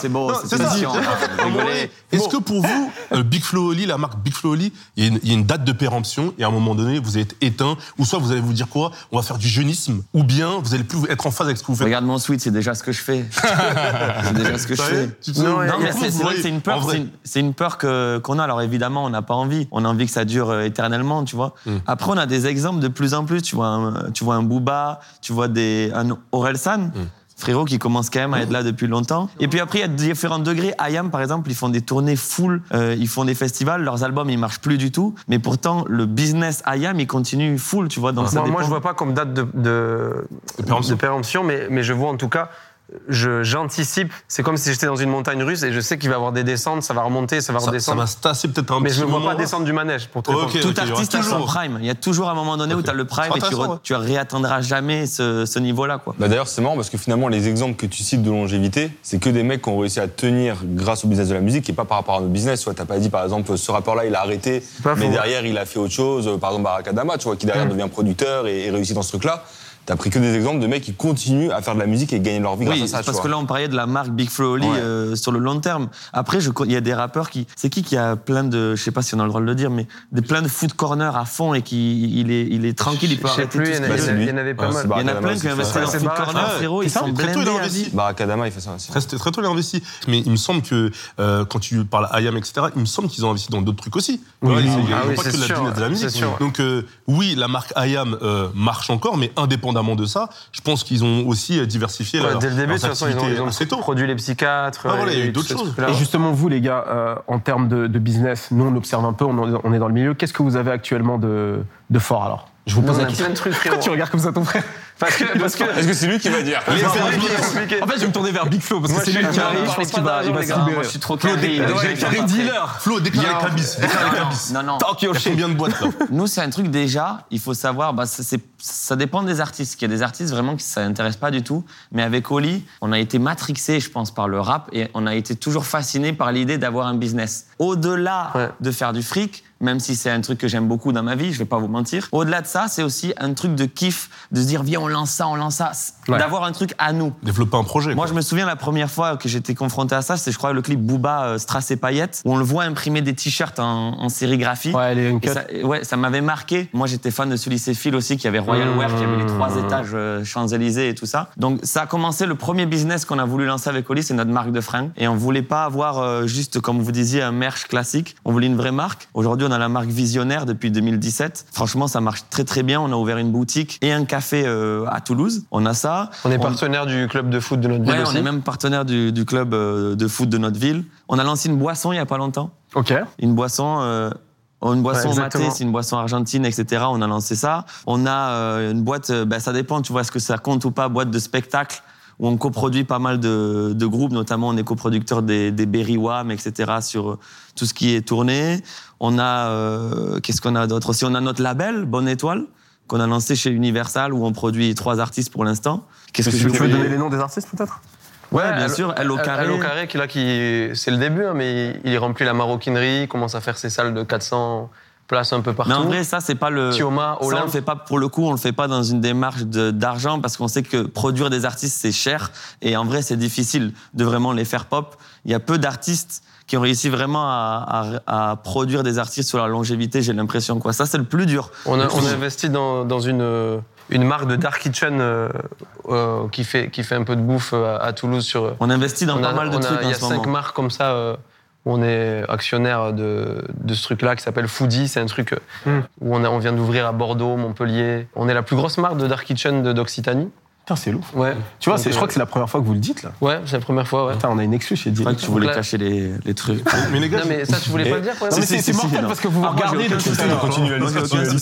[SPEAKER 2] C'est bon,
[SPEAKER 3] Non,
[SPEAKER 2] c'est
[SPEAKER 3] Est-ce que pour vous, Big Flo Oli, la marque Big Flo Oli, il y, a une- date de péremption et à un moment donné, vous êtes éteint, ou soit vous allez vous dire quoi? On va faire du jeunisme, ou bien vous allez plus être en phase avec ce que vous faites.
[SPEAKER 2] Regarde mon sweat, c'est déjà ce que je fais. <laughs> c'est déjà ce que je
[SPEAKER 3] Sérieux
[SPEAKER 2] fais.
[SPEAKER 3] Tu te-
[SPEAKER 4] Non,
[SPEAKER 2] Non,
[SPEAKER 4] Et-
[SPEAKER 2] mais
[SPEAKER 4] et-
[SPEAKER 2] c'est c'est vrai que c'est une peur,
[SPEAKER 3] vrai.
[SPEAKER 2] c'est une, c'est une peur que- qu'on a. Alors évidemment, on n'a pas envie. On a envie que ça dure euh, éternellement, tu vois.
[SPEAKER 3] Mm.
[SPEAKER 2] Après, on a des exemples de plus en plus. Tu vois un, tu vois un Booba, tu vois des, un Orelsan. Frérot qui commence quand même à être là depuis longtemps. Et puis après, il y a différents degrés. Ayam, par exemple, ils font des tournées full, euh, ils font des festivals, leurs albums, ils marchent plus du tout. Mais pourtant, le business Ayam, il continue full, tu vois. Donc ça
[SPEAKER 4] Moi, moi,
[SPEAKER 2] dépend.
[SPEAKER 4] je vois pas comme date de, de,
[SPEAKER 3] De péremption.
[SPEAKER 4] de péremption, mais, mais je vois en tout cas, j'anticipe. C'est comme si j'étais dans une montagne russe et je sais qu'il va y avoir des descentes, ça va remonter, ça va
[SPEAKER 3] Ça, ça
[SPEAKER 4] redescendre.
[SPEAKER 3] va se tasser peut-être un
[SPEAKER 4] mais je ne vois pas descendre du manège pour te
[SPEAKER 3] Ok.
[SPEAKER 4] répondre.
[SPEAKER 2] Tout
[SPEAKER 3] ok, il y aura
[SPEAKER 2] artiste a son
[SPEAKER 3] toujours.
[SPEAKER 2] prime. Il y a toujours un moment donné où
[SPEAKER 3] Ok.
[SPEAKER 2] tu as le prime et tu, re-
[SPEAKER 3] ouais.
[SPEAKER 2] tu réatteindras jamais ce, ce niveau-là. quoi.
[SPEAKER 7] Bah d'ailleurs, c'est marrant parce que finalement, les exemples que tu cites de longévité, c'est que des mecs qui ont réussi à tenir grâce au business de la musique et pas par rapport à notre business. Tu t'as pas dit, par exemple, ce rappeur-là, il a arrêté, mais
[SPEAKER 4] faux.
[SPEAKER 7] derrière, il a fait autre chose. Par exemple, Barakadama, tu vois, qui derrière devient producteur et, et réussit dans ce truc-là. T'as pris que des exemples de mecs qui continuent à faire de la musique et gagner leur vie
[SPEAKER 2] Oui,
[SPEAKER 7] grâce à ça. tu
[SPEAKER 2] parce
[SPEAKER 7] vois.
[SPEAKER 2] que là, on parlait de la marque Big Flo Oli
[SPEAKER 7] Ouais.
[SPEAKER 2] euh, sur le long terme. Après, il y a des rappeurs qui. C'est qui qui a plein de. Je sais pas si on a le droit de le dire, mais des plein de food corner à fond et qui. Il est, il est tranquille, il peut arrêter
[SPEAKER 4] plus,
[SPEAKER 2] tout
[SPEAKER 4] il y
[SPEAKER 2] ce
[SPEAKER 4] en a-
[SPEAKER 2] qu'il
[SPEAKER 7] Bah,
[SPEAKER 4] il y il y en avait pas
[SPEAKER 7] Ouais,
[SPEAKER 4] mal.
[SPEAKER 2] Il y en a plein qui ont investi dans food corner, frérot. Ils
[SPEAKER 3] ça,
[SPEAKER 2] sont
[SPEAKER 3] très tôt, il a
[SPEAKER 2] à
[SPEAKER 3] investi.
[SPEAKER 7] Barakadama, il fait ça aussi.
[SPEAKER 3] Très, très tôt, il a investi. Mais il me semble que euh, quand tu parles IAM, etc., il me semble qu'ils ont investi dans d'autres trucs aussi.
[SPEAKER 1] Oui,
[SPEAKER 3] ils- n'ont pas
[SPEAKER 4] c'est
[SPEAKER 3] que la de la musique. Donc euh, oui, la marque IAM marche encore, mais indépendamment de ça, je pense qu'ils ont aussi euh, diversifié
[SPEAKER 4] Ouais,
[SPEAKER 3] leur,
[SPEAKER 4] dès le début, de
[SPEAKER 3] leurs
[SPEAKER 4] toute façon, ils ont,
[SPEAKER 3] activités
[SPEAKER 4] ils ont
[SPEAKER 3] assez tôt.
[SPEAKER 4] produit les psychiatres.
[SPEAKER 3] Ah, voilà, il y a eu
[SPEAKER 4] et
[SPEAKER 3] d'autres choses.
[SPEAKER 1] Et justement, vous, les gars, euh, en termes de, de business, nous, on observe un peu, on, est dans le milieu. Qu'est-ce que vous avez actuellement de, de fort alors Je vous pose
[SPEAKER 4] on
[SPEAKER 1] la question. Pourquoi tu regardes comme ça ton frère
[SPEAKER 4] Parce que, parce que
[SPEAKER 7] Est-ce que c'est lui qui va dire.
[SPEAKER 1] En fait, je vais me tourner vers Big Flo parce que c'est lui qui
[SPEAKER 4] non,
[SPEAKER 1] arrive.
[SPEAKER 4] non,
[SPEAKER 1] Je pense qu'il va, il va se libérer.
[SPEAKER 2] Moi, je suis trop carré.
[SPEAKER 1] carré dealer.
[SPEAKER 3] Flo, déclare les cabis. Déclare les cabis.
[SPEAKER 2] Non, non.
[SPEAKER 1] Tant qu'il
[SPEAKER 3] Il y a combien de boîtes là
[SPEAKER 2] Nous, c'est un truc déjà, il faut savoir, bah, c'est- c'est- ça dépend des artistes. Il y a des artistes vraiment qui ne s'intéressent pas du tout. Mais avec Oli, on a été matrixé, je pense, par le rap et on a été toujours fasciné par l'idée d'avoir un business. Au-delà
[SPEAKER 4] Ouais.
[SPEAKER 2] de faire du fric, même si c'est un truc que j'aime beaucoup dans ma vie, je vais pas vous mentir. Au-delà de ça, c'est aussi un truc de kiff, de se dire, viens, on lance ça, on lance ça.
[SPEAKER 1] Ouais.
[SPEAKER 2] D'avoir un truc à nous.
[SPEAKER 3] Développer un projet.
[SPEAKER 2] Moi,
[SPEAKER 3] quoi.
[SPEAKER 2] je me souviens la première fois que j'étais confronté à ça, c'est, je crois, le clip Booba, euh, Strass et Paillettes, où on le voit imprimer des t-shirts en, en sérigraphie.
[SPEAKER 1] Ouais, les
[SPEAKER 2] Et ça, ouais, ça m'avait marqué. Moi, j'étais fan de Sully Phil aussi, qui avait Royal. Wear, qui avait les trois étages euh, Champs-Élysées et tout ça. Donc, ça a commencé le premier business qu'on a voulu lancer avec Oli, c'est notre marque de fringues. Et on voulait pas avoir euh, juste, comme vous disiez, un merch classique. On voulait une vraie marque. Aujourd'hui, on a la marque Visionnaire depuis 2017. Franchement, ça marche très très bien. On a ouvert une boutique et un café euh, à Toulouse. On a ça.
[SPEAKER 4] on est partenaire du club de foot de notre ville
[SPEAKER 2] Ouais, on est même partenaire du, du club euh, de foot de notre ville. On a lancé une boisson il y a pas longtemps.
[SPEAKER 1] Ok.
[SPEAKER 2] Une boisson, euh, une boisson
[SPEAKER 4] Ouais,
[SPEAKER 2] matée, c'est une boisson argentine, etc. On a lancé ça. On a euh, une boîte, ben, ça dépend, tu vois, est-ce que ça compte ou pas, boîte de spectacle où on coproduit pas mal de, de groupes, notamment on est coproducteur des, des Berry Wham, etc. sur euh, tout ce qui est tourné. On a, euh, qu'est-ce qu'on a d'autre aussi? On a notre label, Bonne Étoile, qu'on a lancé chez Universal où on produit trois artistes pour l'instant. Qu'est-ce que
[SPEAKER 1] Tu
[SPEAKER 2] je
[SPEAKER 1] veux donner les noms des artistes peut-être?
[SPEAKER 2] Ouais, bien
[SPEAKER 4] elle-
[SPEAKER 2] sûr, elle au carré.
[SPEAKER 4] Elle au carré, qui là, qui, c'est le début, hein, mais il, il remplit la maroquinerie, il commence à faire ses salles de 400 places un peu partout.
[SPEAKER 2] Mais en vrai, ça, c'est pas le.
[SPEAKER 4] Tioma,
[SPEAKER 2] Ça, on le fait pas pour le coup, on le fait pas dans une démarche d'argent parce qu'on sait que produire des artistes, c'est cher. Et en vrai, c'est difficile de vraiment les faire pop. Il y a peu d'artistes qui ont réussi vraiment à, à- à produire des artistes sur la longévité, j'ai l'impression. quoi. Ça, c'est le plus dur.
[SPEAKER 4] On a, on a investi dans, dans une, une marque de Dark Kitchen euh, euh, qui, fait, qui fait un peu de bouffe euh, à, à Toulouse. Sur,
[SPEAKER 2] On investit dans
[SPEAKER 4] on
[SPEAKER 2] pas
[SPEAKER 4] a-
[SPEAKER 2] mal de
[SPEAKER 4] on a-
[SPEAKER 2] trucs
[SPEAKER 4] Il y a cinq
[SPEAKER 2] moment.
[SPEAKER 4] marques comme ça euh, où on est actionnaire de, de ce truc-là qui s'appelle Foodie. C'est un truc
[SPEAKER 1] Hmm.
[SPEAKER 4] où on, a- on vient d'ouvrir à Bordeaux, Montpellier. On est la plus grosse marque de Dark Kitchen de- d'Occitanie.
[SPEAKER 1] Putain, c'est lourd.
[SPEAKER 4] Ouais.
[SPEAKER 1] Tu vois,
[SPEAKER 4] Donc,
[SPEAKER 1] je crois
[SPEAKER 4] euh,
[SPEAKER 1] que c'est la première fois que vous le dites là.
[SPEAKER 4] Ouais, c'est la première fois, ouais.
[SPEAKER 1] Putain, on a une excuse chez
[SPEAKER 2] Je crois
[SPEAKER 1] Didier.
[SPEAKER 2] que tu voulais cacher les, les trucs. <laughs>
[SPEAKER 3] Mais les gars,
[SPEAKER 4] Non, mais ça, tu voulais pas le dire, quoi
[SPEAKER 1] Non, mais
[SPEAKER 2] Si,
[SPEAKER 1] c'est mortel
[SPEAKER 2] non.
[SPEAKER 1] parce que vous vous
[SPEAKER 2] Ah,
[SPEAKER 1] regardez depuis tout à l'heure.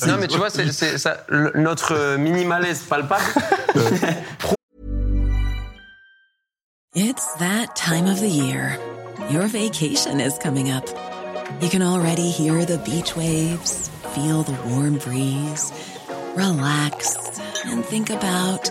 [SPEAKER 4] Non, mais tu vois, c'est, notre euh, mini malaise palpable. <laughs>
[SPEAKER 8] It's that time of the year. Your vacation is coming up. You can already hear the beach waves, feel the warm breeze, relax, and think about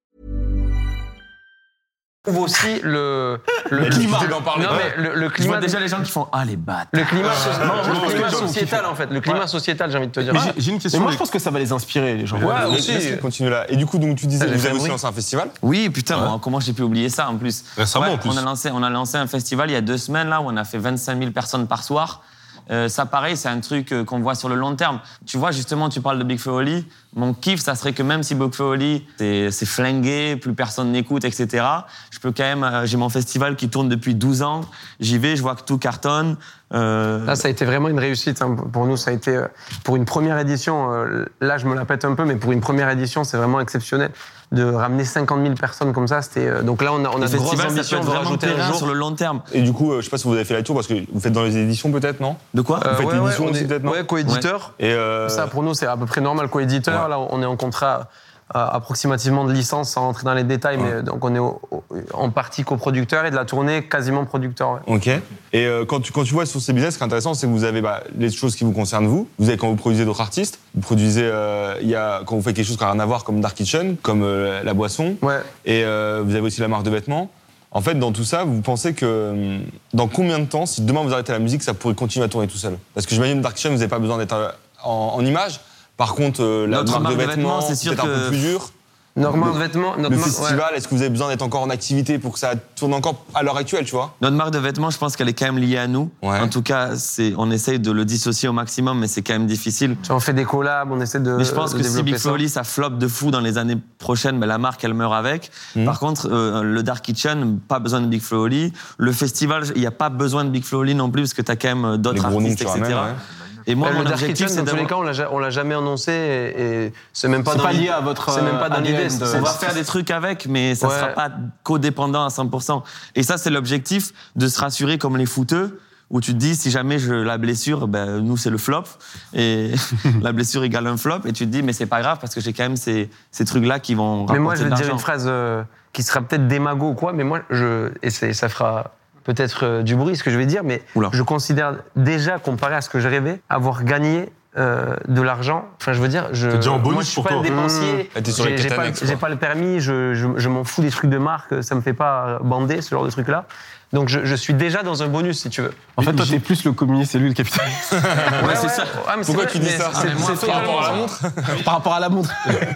[SPEAKER 4] Trouve aussi le, le
[SPEAKER 5] climat.
[SPEAKER 4] Non, mais le, climat.
[SPEAKER 2] déjà les gens qui font Ah, les bâtards.
[SPEAKER 4] Le climat, so- non,
[SPEAKER 1] je
[SPEAKER 4] le climat sociétal, en fait. Le climat sociétal, j'ai envie de te dire.
[SPEAKER 1] Mais j'ai- J'ai une question. Mais moi, je pense que ça va les inspirer, les gens.
[SPEAKER 4] Ouais,
[SPEAKER 7] Laisse-
[SPEAKER 4] aussi.
[SPEAKER 7] laisse-le continuer là. Et du coup, donc tu disais,
[SPEAKER 4] Ah, j'ai
[SPEAKER 7] vous avez aussi
[SPEAKER 4] bruit.
[SPEAKER 7] lancé un festival
[SPEAKER 2] Oui, putain, moi, comment j'ai pu oublier ça en plus
[SPEAKER 3] Récemment, en plus.
[SPEAKER 2] On a, lancé, on a lancé un festival il y a deux semaines là où on a fait 25 000 personnes par soir. Euh, ça, pareil, c'est un truc euh, qu'on voit sur le long terme. Tu vois, justement, tu parles de Big Flo Oli. Mon kiff, ça serait que même si Big Flo Oli, c'est c'est flingué, plus personne n'écoute, etc., je peux quand même. euh, J'ai mon festival qui tourne depuis 12 ans. J'y vais, je vois que tout cartonne. Euh,
[SPEAKER 4] Là, ça a été vraiment une réussite. hein. Pour nous, ça a été, euh, pour une première édition, euh, là, je me la pète un peu, mais pour une première édition, c'est vraiment exceptionnel. De ramener 50 000 personnes comme ça, c'était. euh, Donc là, on a, on a de grosses ambitions de rajouter un jour.
[SPEAKER 2] sur le long terme.
[SPEAKER 7] Et du coup, je sais pas si vous avez fait la tour parce que vous faites dans les éditions peut-être, non?
[SPEAKER 2] De quoi?
[SPEAKER 4] Euh,
[SPEAKER 7] Vous faites
[SPEAKER 4] ouais, ouais,
[SPEAKER 7] l'édition
[SPEAKER 4] on
[SPEAKER 7] aussi peut-être, non?
[SPEAKER 4] Ouais, coéditeur.
[SPEAKER 7] Et euh,
[SPEAKER 4] Ça, pour nous, c'est à peu près normal. Co-éditeur,
[SPEAKER 7] Ouais.
[SPEAKER 4] là, on est en contrat approximativement de licence, sans rentrer dans les détails, mais donc on est au- au- en partie coproducteur et de la tournée quasiment producteur. ouais.
[SPEAKER 7] Ok. Et euh, quand, tu, quand tu vois sur ces business, ce qui est intéressant, c'est que vous avez bah, les choses qui vous concernent vous. Vous avez quand vous produisez d'autres artistes. Vous produisez, euh, y a, quand vous faites quelque chose qui n'a rien à voir, comme Dark Kitchen, comme euh, la boisson.
[SPEAKER 4] Ouais.
[SPEAKER 7] Et euh, vous avez aussi la marque de vêtements. En fait, dans tout ça, vous pensez que hum, dans combien de temps, si demain vous arrêtez la musique, ça pourrait continuer à tourner tout seul? Parce que j'imagine Dark Kitchen, vous n'avez pas besoin d'être en, en image. Par contre, euh, la
[SPEAKER 2] Notre
[SPEAKER 7] marque, de vêtements,
[SPEAKER 2] c'est
[SPEAKER 7] peut-être un
[SPEAKER 2] que-
[SPEAKER 7] peu plus dur.
[SPEAKER 4] Notre marque de vêtements, notre
[SPEAKER 7] Le
[SPEAKER 4] marque- ouais.
[SPEAKER 7] festival, est-ce que vous avez besoin d'être encore en activité pour que ça tourne encore à l'heure actuelle, tu vois?
[SPEAKER 2] Notre marque de vêtements, je pense qu'elle est quand même liée à nous.
[SPEAKER 7] Ouais.
[SPEAKER 2] En tout cas, c'est, on essaye de le dissocier au maximum, mais c'est quand même difficile.
[SPEAKER 4] On fait des collabs, on essaie de.
[SPEAKER 2] Mais je pense que si Big
[SPEAKER 4] ça.
[SPEAKER 2] Flo Oli, ça floppe de fou dans les années prochaines, ben la marque, elle meurt avec.
[SPEAKER 7] Mhm.
[SPEAKER 2] Par contre, euh, le Dark Kitchen, pas besoin de Big Flo Oli. Le festival, il n'y a pas besoin de Big Flo Oli non plus, parce que tu as quand même euh,
[SPEAKER 7] Les
[SPEAKER 2] d'autres artistes, etc.
[SPEAKER 7] ramènes, ouais.
[SPEAKER 2] Et moi,
[SPEAKER 4] Euh,
[SPEAKER 2] mon
[SPEAKER 4] le Dark
[SPEAKER 2] objectif,
[SPEAKER 4] Kitchen,
[SPEAKER 2] c'est
[SPEAKER 4] dans tous les cas, on l'a jamais annoncé et, et c'est même pas
[SPEAKER 1] C'est
[SPEAKER 4] dans
[SPEAKER 1] pas lié à votre,
[SPEAKER 4] C'est même pas
[SPEAKER 1] euh,
[SPEAKER 4] dans l'idée.
[SPEAKER 2] On va faire des trucs avec, mais ça ne
[SPEAKER 4] Ouais.
[SPEAKER 2] sera pas codépendant à 100%. Et ça, c'est l'objectif, de se rassurer comme les footeux, où tu te dis, si jamais je la blessure, ben, nous, c'est le flop. Et <laughs> la blessure égale un flop. Et tu te dis, mais c'est pas grave, parce que j'ai quand même ces, ces trucs-là qui vont
[SPEAKER 4] Mais moi, je vais te dire une phrase euh, qui sera peut-être démago ou quoi, mais moi, je, et ça fera peut-être euh, du bruit ce que je vais dire, mais
[SPEAKER 2] Oula.
[SPEAKER 4] je considère déjà, comparé à ce que je rêvais, avoir gagné euh, de l'argent. Enfin, je veux dire, je,
[SPEAKER 3] déjà en bonus
[SPEAKER 4] moi, je suis
[SPEAKER 3] pour
[SPEAKER 4] pas
[SPEAKER 3] toi.
[SPEAKER 4] dépensier.
[SPEAKER 7] Ah, sur les
[SPEAKER 4] J'ai pas, le permis, je, je, je m'en fous des trucs de marque, ça me fait pas bander, ce genre de trucs-là. Donc, je, je suis déjà dans un bonus, si tu veux.
[SPEAKER 1] En fait, toi, t'es plus le communiste et lui le capitaliste. <laughs>
[SPEAKER 4] Ouais,
[SPEAKER 2] c'est ça.
[SPEAKER 4] Ah, mais c'est
[SPEAKER 7] Pourquoi
[SPEAKER 4] vrai,
[SPEAKER 7] tu dis ça
[SPEAKER 4] c'est-
[SPEAKER 2] Ah,
[SPEAKER 4] c'est
[SPEAKER 2] par rapport à la montre,
[SPEAKER 1] Par rapport à la montre.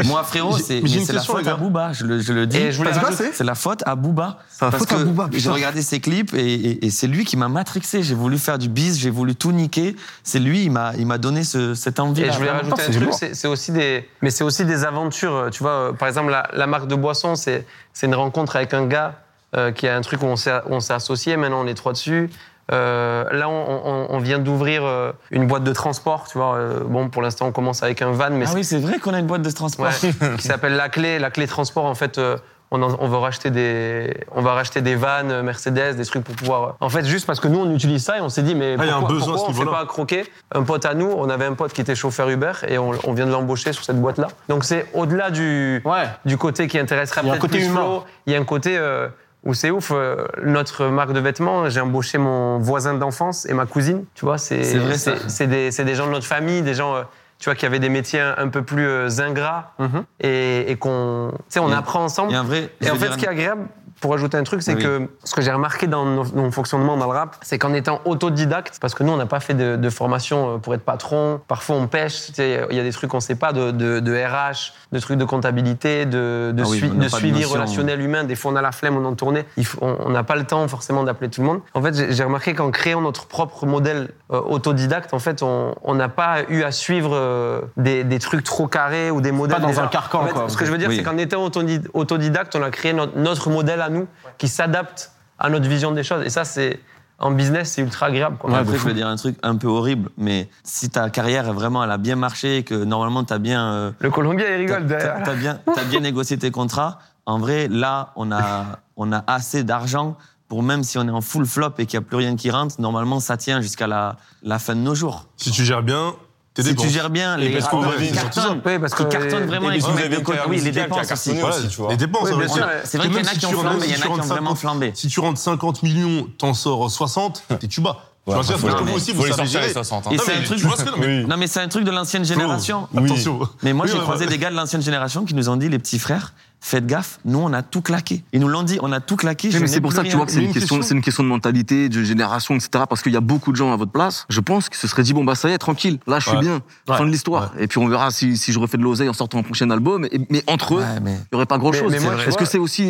[SPEAKER 2] Moi, frérot, c'est la faute à. Booba, je le, je le dis.
[SPEAKER 4] Rajouter-
[SPEAKER 1] c'est
[SPEAKER 2] C'est la faute à Booba.
[SPEAKER 1] C'est la
[SPEAKER 2] Parce
[SPEAKER 1] faute à
[SPEAKER 2] que
[SPEAKER 1] Booba,
[SPEAKER 2] J'ai regardé ses clips et, et- et c'est lui qui m'a matrixé. J'ai voulu faire du biz, j'ai voulu tout niquer. C'est lui, il m'a, il m'a donné ce- cette envie.
[SPEAKER 4] Et je voulais rajouter un truc, c'est aussi des, mais c'est aussi des aventures. euh, Tu vois, euh, par exemple, la, la marque de boisson, c'est c'est une rencontre avec un gars euh, qui a un truc où on s'est associé. Maintenant, on est trois dessus. Euh, là, on, on- on vient d'ouvrir euh, une boîte de transport. Tu vois, euh, bon, pour l'instant, on commence avec un van, mais
[SPEAKER 2] Ah oui, c'est vrai qu'on a une boîte de transport.
[SPEAKER 4] Ouais, <laughs> qui s'appelle La Clé. La Clé Transport, en fait, euh, on, en- on, va racheter des, on va racheter des vannes Mercedes, des trucs pour pouvoir. En fait, juste parce que nous, on utilise ça et on s'est dit, mais
[SPEAKER 3] Ah, il y a un
[SPEAKER 4] pourquoi,
[SPEAKER 3] besoin
[SPEAKER 4] pourquoi on fait
[SPEAKER 3] niveau-là.
[SPEAKER 4] pas croquer Un pote à nous, on avait un pote qui était chauffeur Uber et on, on vient de l'embaucher sur cette boîte-là. Donc, c'est au-delà du,
[SPEAKER 1] Ouais.
[SPEAKER 4] du côté qui intéressera
[SPEAKER 1] Il y a un
[SPEAKER 4] peut-être
[SPEAKER 1] côté
[SPEAKER 4] plus
[SPEAKER 1] humain.
[SPEAKER 4] Flo. Il y a un côté euh, où c'est ouf. euh, notre marque de vêtements, j'ai embauché mon voisin d'enfance et ma cousine. Tu vois, c'est des, des gens de notre famille, des gens. euh, tu vois, qui avaient des métiers un, peu plus euh, ingrats
[SPEAKER 1] Mhm.
[SPEAKER 4] et, et qu'on, tu sais, on apprend ensemble.
[SPEAKER 2] Il y a un vrai. je
[SPEAKER 4] Et en fait,
[SPEAKER 2] dire
[SPEAKER 4] ce qui est agréable, pour ajouter un truc, c'est
[SPEAKER 2] Oui.
[SPEAKER 4] que ce que j'ai remarqué dans nos- mon fonctionnement dans le rap, c'est qu'en étant autodidacte, parce que nous, on n'a pas fait de, de formation euh, pour être patron, parfois on pêche, il y a des trucs qu'on ne sait pas, de, de- de RH, de trucs de comptabilité, de,
[SPEAKER 2] Ah oui,
[SPEAKER 4] sui-
[SPEAKER 2] pas
[SPEAKER 4] suivi
[SPEAKER 2] notion.
[SPEAKER 4] relationnel humain. Des fois, on a la flemme, on en tournait. On n'a pas le temps forcément d'appeler tout le monde. En fait, j'ai remarqué qu'en créant notre propre modèle euh, autodidacte, en fait, on n'a pas eu à suivre euh, des, des trucs trop carrés ou des modèles.
[SPEAKER 1] dans
[SPEAKER 4] déjà.
[SPEAKER 1] un carcan,
[SPEAKER 4] En fait,
[SPEAKER 1] quoi.
[SPEAKER 4] Ce que je veux dire,
[SPEAKER 2] Oui.
[SPEAKER 4] c'est qu'en étant autodi- autodidacte, on a créé notre, notre modèle nous, qui s'adaptent à notre vision des choses. Et ça, c'est en business, c'est ultra agréable. Quoi.
[SPEAKER 2] Ouais, après, je vais dire un truc un peu horrible, mais si ta carrière vraiment elle a bien marché et que normalement tu as bien. Euh,
[SPEAKER 4] Le Colombien, il rigole derrière.
[SPEAKER 2] Tu as, bien, <laughs> négocié tes contrats. En vrai, là, on a, on a assez d'argent pour même si on est en full flop et qu'il n'y a plus rien qui rentre, normalement ça tient jusqu'à la, la fin de nos jours.
[SPEAKER 3] Si tu gères bien,
[SPEAKER 2] si tu gères bien les
[SPEAKER 3] parce rapports
[SPEAKER 2] qui cartonnent,
[SPEAKER 4] oui, parce que
[SPEAKER 2] qui cartonnent vraiment
[SPEAKER 7] et
[SPEAKER 2] les
[SPEAKER 7] vous ah
[SPEAKER 2] oui, les dépenses aussi.
[SPEAKER 3] Voilà,
[SPEAKER 7] tu vois.
[SPEAKER 3] Les dépenses,
[SPEAKER 2] oui, bien sûr. C'est vrai qu'il y en a qui ont flambé, il y en a qui ont vraiment flambé.
[SPEAKER 3] Si tu rentres 50 millions, t'en sors 60, t'es tu bas. Tu vois, c'est que vous aussi, vous
[SPEAKER 2] un truc.
[SPEAKER 3] Non, mais
[SPEAKER 2] c'est un truc de l'ancienne génération.
[SPEAKER 3] Attention.
[SPEAKER 2] Mais moi, j'ai croisé des gars de l'ancienne génération qui nous ont dit, les petits frères, faites gaffe, nous on a tout claqué. Ils nous l'ont dit, on a tout claqué.
[SPEAKER 6] Mais, c'est pour ça que tu vois que c'est une, question, de mentalité, de génération, etc. Parce qu'il y a beaucoup de gens à votre place. Je pense que ce serait dit bon bah ça y est, tranquille, là je suis bien,
[SPEAKER 3] ouais.
[SPEAKER 6] fin de l'histoire. Et puis on verra si, je refais de l'oseille en sortant un prochain album. Mais entre eux,
[SPEAKER 2] il mais...
[SPEAKER 6] y aurait pas grand chose. Est-ce que c'est aussi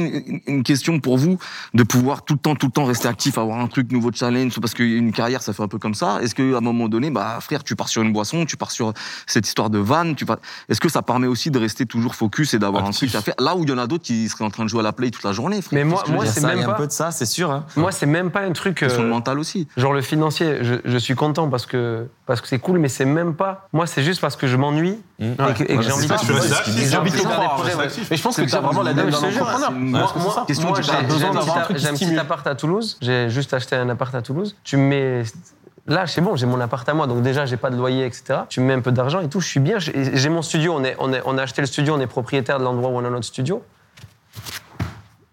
[SPEAKER 6] une, question pour vous de pouvoir tout le temps, tout le temps rester actif, avoir un truc nouveau challenge, parce qu'une carrière ça fait un peu comme ça? Est-ce qu'à un moment donné, bah, frère, tu pars sur une boisson, tu pars sur cette histoire de van, tu pars... Est-ce que ça permet aussi de rester toujours focus et d'avoir un truc à faire? Là là où il y en a d'autres qui seraient en train de jouer à la play toute la journée.
[SPEAKER 4] Mais moi, moi c'est même
[SPEAKER 2] pas. un peu de ça, c'est sûr. Hein.
[SPEAKER 4] Moi, c'est même pas un truc. Euh,
[SPEAKER 6] Sur le mental aussi.
[SPEAKER 4] Genre le financier, je, suis content parce que parce que c'est cool, mais c'est même pas. Moi, c'est juste parce que je m'ennuie mmh. et que, ouais, que j'ai envie de
[SPEAKER 3] croire.
[SPEAKER 1] Mais je pense que c'est vraiment
[SPEAKER 4] la dame
[SPEAKER 1] entrepreneur.
[SPEAKER 6] Moi,
[SPEAKER 4] j'ai un petit appart à Toulouse. J'ai juste acheté un appart à Toulouse. Tu mets Là, c'est bon, j'ai mon appart à moi, donc déjà, j'ai pas de loyer, etc. Tu me mets un peu d'argent et tout, je suis bien. J'ai mon studio, on, on a acheté le studio, on est propriétaire de l'endroit où on a notre studio.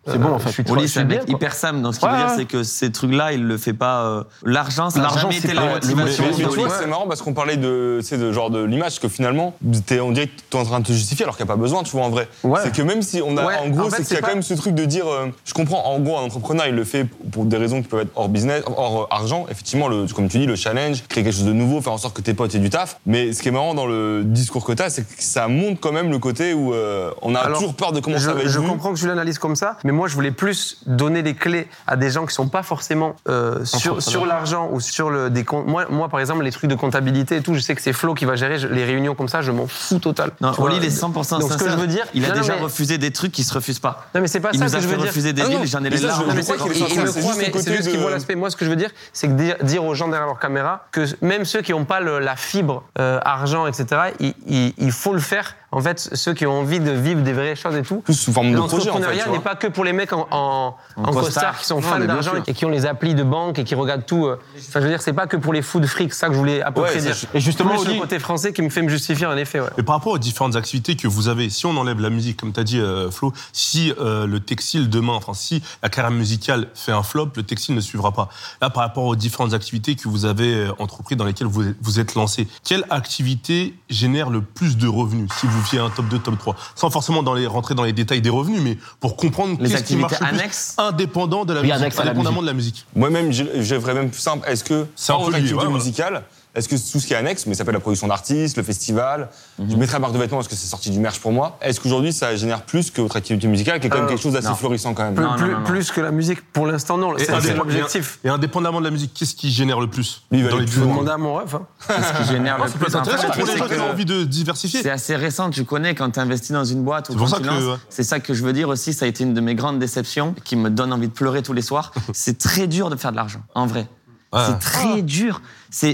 [SPEAKER 1] C'est bon, en fait.
[SPEAKER 4] Je suis
[SPEAKER 2] c'est hyper sam. Dans ce qu'il veut dire, c'est que ces trucs-là, il le fait pas. Euh, l'argent,
[SPEAKER 1] c'est
[SPEAKER 2] été la motivation.
[SPEAKER 7] c'est marrant parce qu'on parlait de, c'est de genre de l'image que finalement, t'es, on dirait que t'es en train de te justifier alors qu'il n'y a pas besoin, tu vois, en vrai. C'est que même si on a, en gros,
[SPEAKER 4] en
[SPEAKER 7] c'est qu'il y a quand même ce truc de dire, euh, je comprends, en gros, un entrepreneur, il le fait pour des raisons qui peuvent être hors business, hors euh, argent. Effectivement, comme tu dis, le challenge, créer quelque chose de nouveau, faire en sorte que tes potes aient du taf. Mais ce qui est marrant dans le discours que t'as, c'est que ça montre quand même le côté où on a toujours peur de comment
[SPEAKER 4] je,
[SPEAKER 7] ça va être
[SPEAKER 4] je comprends que tu l'analyses comme ça, moi, je voulais plus donner les clés à des gens qui sont pas forcément euh, sur, l'argent ou sur des comptes. Moi, par exemple, les trucs de comptabilité et tout, je sais que c'est Flo qui va gérer les réunions comme ça, je m'en fous total.
[SPEAKER 2] Non, Oli, il est 100%
[SPEAKER 4] Donc, sincère. ce que je veux dire,
[SPEAKER 2] il a déjà
[SPEAKER 4] mais...
[SPEAKER 2] refusé des trucs qui se refusent pas.
[SPEAKER 4] Non, mais c'est pas ça que je veux dire.
[SPEAKER 2] j'en ai les
[SPEAKER 4] Moi, ce que je veux dire, c'est que dire aux gens derrière leur caméra que même ceux qui n'ont pas la fibre euh, argent, etc., il faut le faire en fait, ceux qui ont envie de vivre des vraies choses et tout.
[SPEAKER 7] Plus sous forme de projet,
[SPEAKER 4] n'est pas que pour les mecs en, en,
[SPEAKER 2] en, costard
[SPEAKER 4] qui sont fans d'argent et qui ont les applis de banque et qui regardent tout. Euh, enfin, je veux dire, c'est pas que pour les fous de fric, ça que je voulais à.
[SPEAKER 1] Et justement, aussi,
[SPEAKER 4] le côté français qui me fait me justifier en effet. Ouais.
[SPEAKER 3] Et par rapport aux différentes activités que vous avez, si on enlève la musique, comme tu as dit, euh, Flo, si euh, le textile demain, enfin, si la carrière musicale fait un flop, le textile ne suivra pas. Là, par rapport aux différentes activités que vous avez entreprises dans lesquelles vous, vous êtes lancé, quelle activité génère le plus de revenus si vous un top 2, top 3. Sans forcément dans les, rentrer dans les détails des revenus, mais pour comprendre
[SPEAKER 2] les
[SPEAKER 3] qu'est-ce qui marche annexes. Plus, indépendant de la musique,
[SPEAKER 1] indépendamment la
[SPEAKER 3] musique. de la musique.
[SPEAKER 7] Moi-même, j'aimerais même plus simple. Est-ce que,
[SPEAKER 3] c'est un peu lié, ouais,
[SPEAKER 7] musicale, est-ce que tout ce qui est annexe, mais ça peut la production d'artistes, le festival,
[SPEAKER 3] mhm.
[SPEAKER 7] je mettrai la marque de vêtements parce que c'est sorti du merch pour moi. Est-ce qu'aujourd'hui ça génère plus que votre activité musicale, qui est quand même
[SPEAKER 4] euh,
[SPEAKER 7] quelque chose d'assez florissant quand même
[SPEAKER 4] plus, que la musique, pour l'instant non, c'est l'objectif.
[SPEAKER 3] Et indépendamment de la musique, qu'est-ce qui génère le plus
[SPEAKER 7] Il va
[SPEAKER 4] demander à mon rêve. Hein.
[SPEAKER 2] Qui génère le plus
[SPEAKER 3] C'est intéressant pour les gens qui ont envie de diversifier.
[SPEAKER 2] C'est assez récent, tu connais, quand tu investis dans une boîte ou quand tu lances. C'est ça que je veux dire aussi, ça a été une de mes grandes déceptions qui me donne envie de pleurer tous les soirs. <laughs> C'est très dur de faire de l'argent, en vrai. C'est ah. très ah. dur.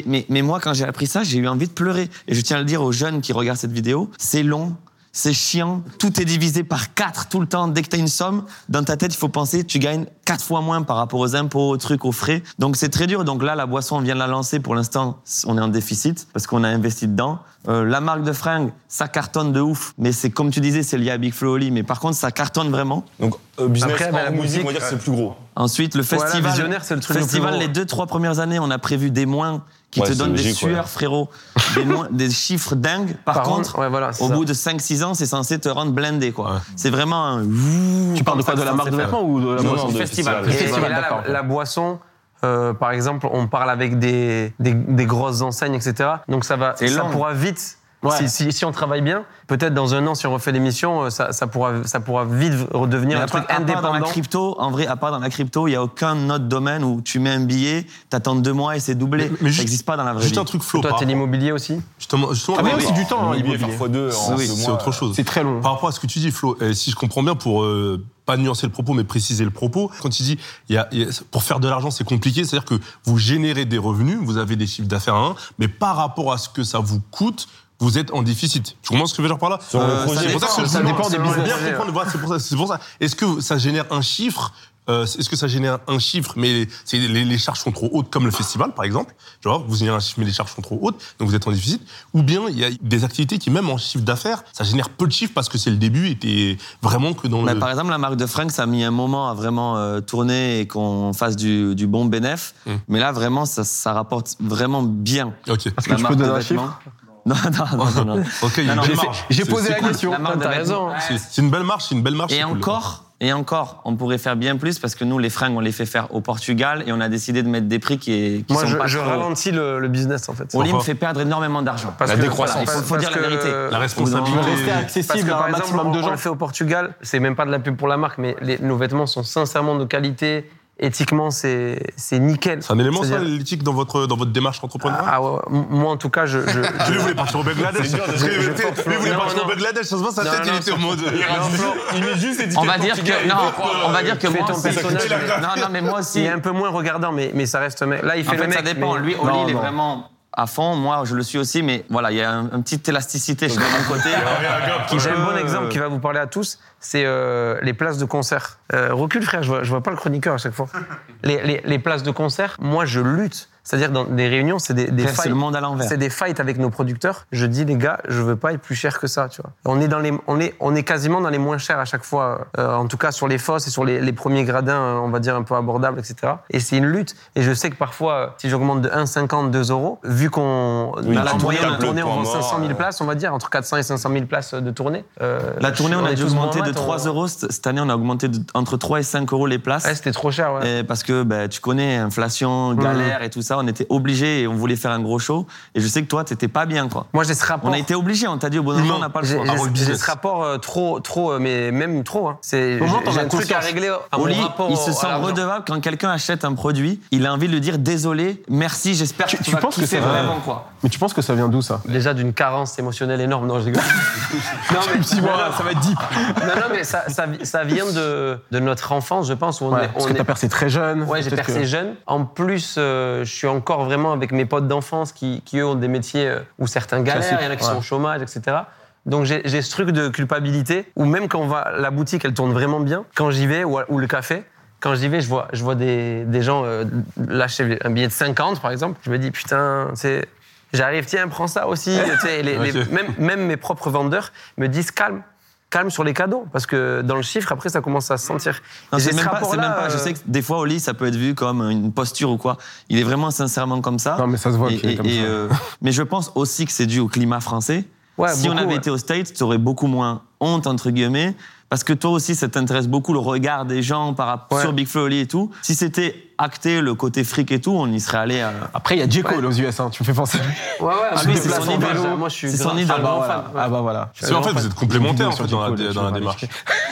[SPEAKER 2] Mais, mais moi quand j'ai appris ça, j'ai eu envie de pleurer et je tiens à le dire aux jeunes qui regardent cette vidéo, c'est long, c'est chiant, tout est divisé par 4 tout le temps. Dès que tu as une somme, dans ta tête, il faut penser, tu gagnes 4 fois moins par rapport aux impôts, aux trucs, aux frais. Donc c'est très dur. Donc là, la boisson, on vient de la lancer. Pour l'instant, on est en déficit parce qu'on a investi dedans. Euh, la marque de fringues, ça cartonne de ouf, mais c'est comme tu disais, c'est lié à Big Flow Oli, mais par contre, ça cartonne vraiment.
[SPEAKER 7] Donc, euh, business
[SPEAKER 4] Après, en
[SPEAKER 7] bah,
[SPEAKER 4] la
[SPEAKER 7] musique,
[SPEAKER 4] musique,
[SPEAKER 7] on va dire que c'est euh, plus gros.
[SPEAKER 2] Ensuite, le festival.
[SPEAKER 4] le
[SPEAKER 2] festival, les deux, trois premières années, on a prévu des moins qui te donnent des sueurs, frérot, <laughs> des, chiffres dingues. Par, contre, au bout de 5-6 ans, c'est censé te rendre blindé, quoi. C'est vraiment un.
[SPEAKER 1] Tu parles de quoi De la marque de vêtements ou de la boisson
[SPEAKER 7] du
[SPEAKER 2] festival,
[SPEAKER 7] festival.
[SPEAKER 4] Et, là, la boisson euh, par exemple, on parle avec des, des, grosses enseignes, etc. Donc ça va, ça pourra vite si, on travaille bien, peut-être dans un an, si on refait l'émission, euh, ça, pourra, ça pourra vite redevenir un truc
[SPEAKER 2] indépendant. Dans la crypto, en vrai, à part dans la crypto, il n'y a aucun autre domaine où tu mets un billet, t'attends deux mois et c'est doublé.
[SPEAKER 3] Mais,
[SPEAKER 2] ça n'existe pas dans la vraie
[SPEAKER 3] juste
[SPEAKER 2] vie.
[SPEAKER 3] Juste un truc flow.
[SPEAKER 4] Et
[SPEAKER 3] toi,
[SPEAKER 4] t'es l'immobilier aussi
[SPEAKER 3] Justement, justement
[SPEAKER 1] ah, mais oui, du temps. Hein,
[SPEAKER 7] l'immobilier, parfois deux,
[SPEAKER 3] c'est autre euh, chose.
[SPEAKER 1] C'est très long.
[SPEAKER 3] Par rapport à ce que tu dis, Flo, euh, si je comprends bien, pour euh, pas nuancer le propos, mais préciser le propos. Quand tu dis, pour faire de l'argent, c'est compliqué, c'est-à-dire que vous générez des revenus, vous avez des chiffres d'affaires à un, mais par rapport à ce que ça vous coûte, vous êtes en déficit. Tu comprends ce que je veux dire par là
[SPEAKER 2] euh, ça,
[SPEAKER 4] dépend,
[SPEAKER 3] c'est pour ça. Est-ce que ça génère un chiffre euh, est-ce que ça génère un chiffre, mais les, charges sont trop hautes, comme le festival par exemple Genre, vous générez un chiffre, mais les charges sont trop hautes, donc vous êtes en déficit. Ou bien, il y a des activités qui, même en chiffre d'affaires, ça génère peu de chiffres parce que c'est le début et t'es vraiment que dans
[SPEAKER 2] bah,
[SPEAKER 3] le.
[SPEAKER 2] Par exemple, la marque de Frank, ça a mis un moment à vraiment euh, tourner et qu'on fasse du, bon bénéf.
[SPEAKER 3] Hum.
[SPEAKER 2] Mais là, vraiment, ça, ça, rapporte vraiment bien.
[SPEAKER 3] Ok.
[SPEAKER 1] Est-ce que tu peux donner un chiffre?
[SPEAKER 2] Non, non, non, non. <laughs>
[SPEAKER 3] Ok, il y a une belle.
[SPEAKER 1] J'ai posé la
[SPEAKER 3] cool.
[SPEAKER 1] question.
[SPEAKER 2] La marque de
[SPEAKER 4] raison.
[SPEAKER 3] C'est une belle marche, c'est une belle marche.
[SPEAKER 2] Et encore, et encore, on pourrait faire bien plus parce que nous, les fringues, on les fait faire au Portugal et on a décidé de mettre des prix qui, qui
[SPEAKER 4] Moi,
[SPEAKER 2] sont
[SPEAKER 4] je,
[SPEAKER 2] pas
[SPEAKER 4] je
[SPEAKER 2] trop-
[SPEAKER 4] ralentis le, le business en fait.
[SPEAKER 2] Oli me fait perdre énormément d'argent.
[SPEAKER 7] La décroissance.
[SPEAKER 4] voilà,
[SPEAKER 2] Il faut
[SPEAKER 4] parce
[SPEAKER 2] dire la vérité.
[SPEAKER 3] La responsabilité.
[SPEAKER 1] Rester accessible à
[SPEAKER 4] par
[SPEAKER 1] un
[SPEAKER 4] exemple,
[SPEAKER 1] maximum
[SPEAKER 4] on,
[SPEAKER 1] de
[SPEAKER 4] on
[SPEAKER 1] gens.
[SPEAKER 4] le fait au Portugal, c'est même pas de la pub pour la marque, mais les- nos vêtements sont sincèrement de qualité. Éthiquement, c'est c'est nickel.
[SPEAKER 3] C'est un élément, ça, l'éthique, dans votre, dans votre démarche entrepreneuriale
[SPEAKER 4] Ah ouais, moi en tout cas, je. je, <laughs>
[SPEAKER 3] Lui, il voulait partir au Bangladesh.
[SPEAKER 4] je
[SPEAKER 3] Lui, voulait partir au. Bangladesh. Ça se voit, sa tête, il était en mode.
[SPEAKER 7] Il met juste
[SPEAKER 2] On va dire que non, on va dire que moi
[SPEAKER 4] ton personnage,
[SPEAKER 2] Non, non, mais moi aussi.
[SPEAKER 4] il est un peu moins regardant, mais, mais ça reste. Là, il fait le
[SPEAKER 2] fait,
[SPEAKER 4] mec.
[SPEAKER 2] ça dépend. Lui, Oli, il est vraiment à fond. Moi, je le suis aussi, mais voilà, il y a un- une petite élasticité chez mon <laughs> côté.
[SPEAKER 4] J'ai un bon exemple qui va vous parler à tous, c'est euh, les places de concert. Euh, recule frère, je vois, je vois pas le chroniqueur à chaque fois. <laughs> Les, les- les places de concert, moi je lutte. C'est-à-dire dans des réunions, c'est des, fights.
[SPEAKER 2] le monde à l'envers.
[SPEAKER 4] C'est des fights avec nos producteurs. Je dis les gars, je veux pas être plus cher que ça, tu vois. On est dans les, on est, on est quasiment dans les moins chers à chaque fois. euh, en tout cas sur les fosses et sur les, les premiers gradins, euh, on va dire un peu abordables, etc. Et c'est une lutte. Et je sais que parfois, euh, si j'augmente de 1,50, 2 euros, vu qu'on
[SPEAKER 7] Oui,
[SPEAKER 4] dans la tournée,
[SPEAKER 7] moyenne,
[SPEAKER 4] la tournée, on vend
[SPEAKER 7] point mort,
[SPEAKER 4] 500 000
[SPEAKER 7] euh,
[SPEAKER 4] places, on va dire entre 400 et 500 000 places de tournée. Euh,
[SPEAKER 2] La tournée, on a dû augmenter de
[SPEAKER 4] maths,
[SPEAKER 2] 3
[SPEAKER 4] on-
[SPEAKER 2] euros. Cette année, on a augmenté de- entre 3 et 5 euros les places.
[SPEAKER 4] Ouais, c'était trop cher, ouais.
[SPEAKER 2] Et parce que ben, tu connais, inflation,
[SPEAKER 4] Mmh.
[SPEAKER 2] galère et tout ça, on était obligés et on voulait faire un gros show. Et je sais que toi, t'étais pas bien, quoi.
[SPEAKER 4] Moi, j'ai ce rapport.
[SPEAKER 2] On a été obligés, on t'a dit au bon moment, on n'a pas le choix.
[SPEAKER 4] j'ai-
[SPEAKER 3] business.
[SPEAKER 4] ce rapport euh, trop, trop, euh, mais même trop. Hein. C'est un truc à régler. à mon
[SPEAKER 2] Oli,
[SPEAKER 4] rapport
[SPEAKER 2] il se sent
[SPEAKER 4] à
[SPEAKER 2] redevable quand quelqu'un achète un produit. Il a envie de lui dire désolé, merci, j'espère que
[SPEAKER 1] Tu-
[SPEAKER 2] tu, vas
[SPEAKER 1] penses que c'est-
[SPEAKER 2] vraiment quoi.
[SPEAKER 1] Mais tu penses que ça vient d'où ça?
[SPEAKER 4] Déjà d'une carence émotionnelle énorme. Non, je rigole. <laughs> non, mais,
[SPEAKER 1] Six mois, ça va être deep.
[SPEAKER 4] non, non, mais ça, ça, ça vient de, de notre enfance, je pense. Où on
[SPEAKER 1] Ouais,
[SPEAKER 4] est,
[SPEAKER 1] parce
[SPEAKER 4] on
[SPEAKER 1] que
[SPEAKER 4] est-
[SPEAKER 1] t'as percé très jeune.
[SPEAKER 4] Ouais, j'ai percé
[SPEAKER 1] que-
[SPEAKER 4] jeune. En plus, euh, je suis encore vraiment avec mes potes d'enfance qui, qui, eux, ont des métiers euh, où certains galèrent, il y en a qui
[SPEAKER 1] ouais.
[SPEAKER 4] sont au chômage, etc. Donc j'ai ce truc de culpabilité où même quand on va, la boutique, elle tourne vraiment bien. Quand j'y vais, ou, ou le café, quand j'y vais, je vois, je vois des, des gens euh, lâcher un billet de 50, par exemple. Je me dis, putain, c'est... J'arrive, tiens, prends ça aussi. Tu sais, les- <laughs> les-
[SPEAKER 3] Ok.
[SPEAKER 4] même, même mes propres vendeurs me disent, calme. Calme sur les cadeaux, parce que dans le chiffre, après, ça commence à se sentir.
[SPEAKER 2] Non, c'est
[SPEAKER 4] ce
[SPEAKER 2] même, pas, c'est même pas. Je sais que des fois, au lit, ça peut être vu comme une posture ou quoi. Il est vraiment sincèrement comme ça.
[SPEAKER 1] Non, mais ça se voit
[SPEAKER 2] Et-
[SPEAKER 1] qu'il est comme
[SPEAKER 2] et,
[SPEAKER 1] ça.
[SPEAKER 2] euh, <laughs> mais je pense aussi que c'est dû au climat français.
[SPEAKER 4] Ouais,
[SPEAKER 2] si on avait
[SPEAKER 4] ouais.
[SPEAKER 2] été aux States, tu aurais beaucoup moins honte, entre guillemets. Parce que toi aussi, ça t'intéresse beaucoup le regard des gens par rapport
[SPEAKER 4] Ouais.
[SPEAKER 2] sur Big Flo et Oli et tout. Si c'était acté le côté fric et tout, on y serait allé. à-
[SPEAKER 1] Après, il y a J.
[SPEAKER 4] Ouais.
[SPEAKER 1] Cole aux US, hein, tu me fais penser.
[SPEAKER 4] Ouais, ouais,
[SPEAKER 2] Ah, c'est son idole.
[SPEAKER 4] Moi, je suis
[SPEAKER 2] C'est son idole.
[SPEAKER 4] un
[SPEAKER 1] bah voilà.
[SPEAKER 4] fan, ouais.
[SPEAKER 1] Ah bah voilà.
[SPEAKER 3] C'est en fait, vous êtes complémentaires en fait, dans la, dans la démarche.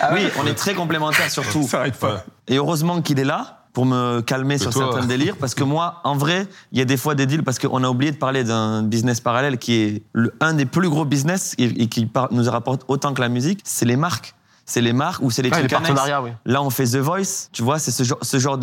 [SPEAKER 1] vas
[SPEAKER 2] Oui, on est très complémentaires surtout.
[SPEAKER 1] Ça arrête pas.
[SPEAKER 2] Et heureusement qu'il est là pour me calmer sur
[SPEAKER 3] toi-
[SPEAKER 2] certains délires. Parce que moi, en vrai, il y a des fois des deals, parce qu'on a oublié de parler d'un business parallèle qui est le- un des plus gros business et, et qui par- nous rapporte autant que la musique, c'est les marques. C'est les marques ou c'est les
[SPEAKER 1] Ah, les
[SPEAKER 2] trucs annexes.
[SPEAKER 1] partenariats, oui.
[SPEAKER 2] Là, on fait The Voice, tu vois, c'est ce genre, ce genre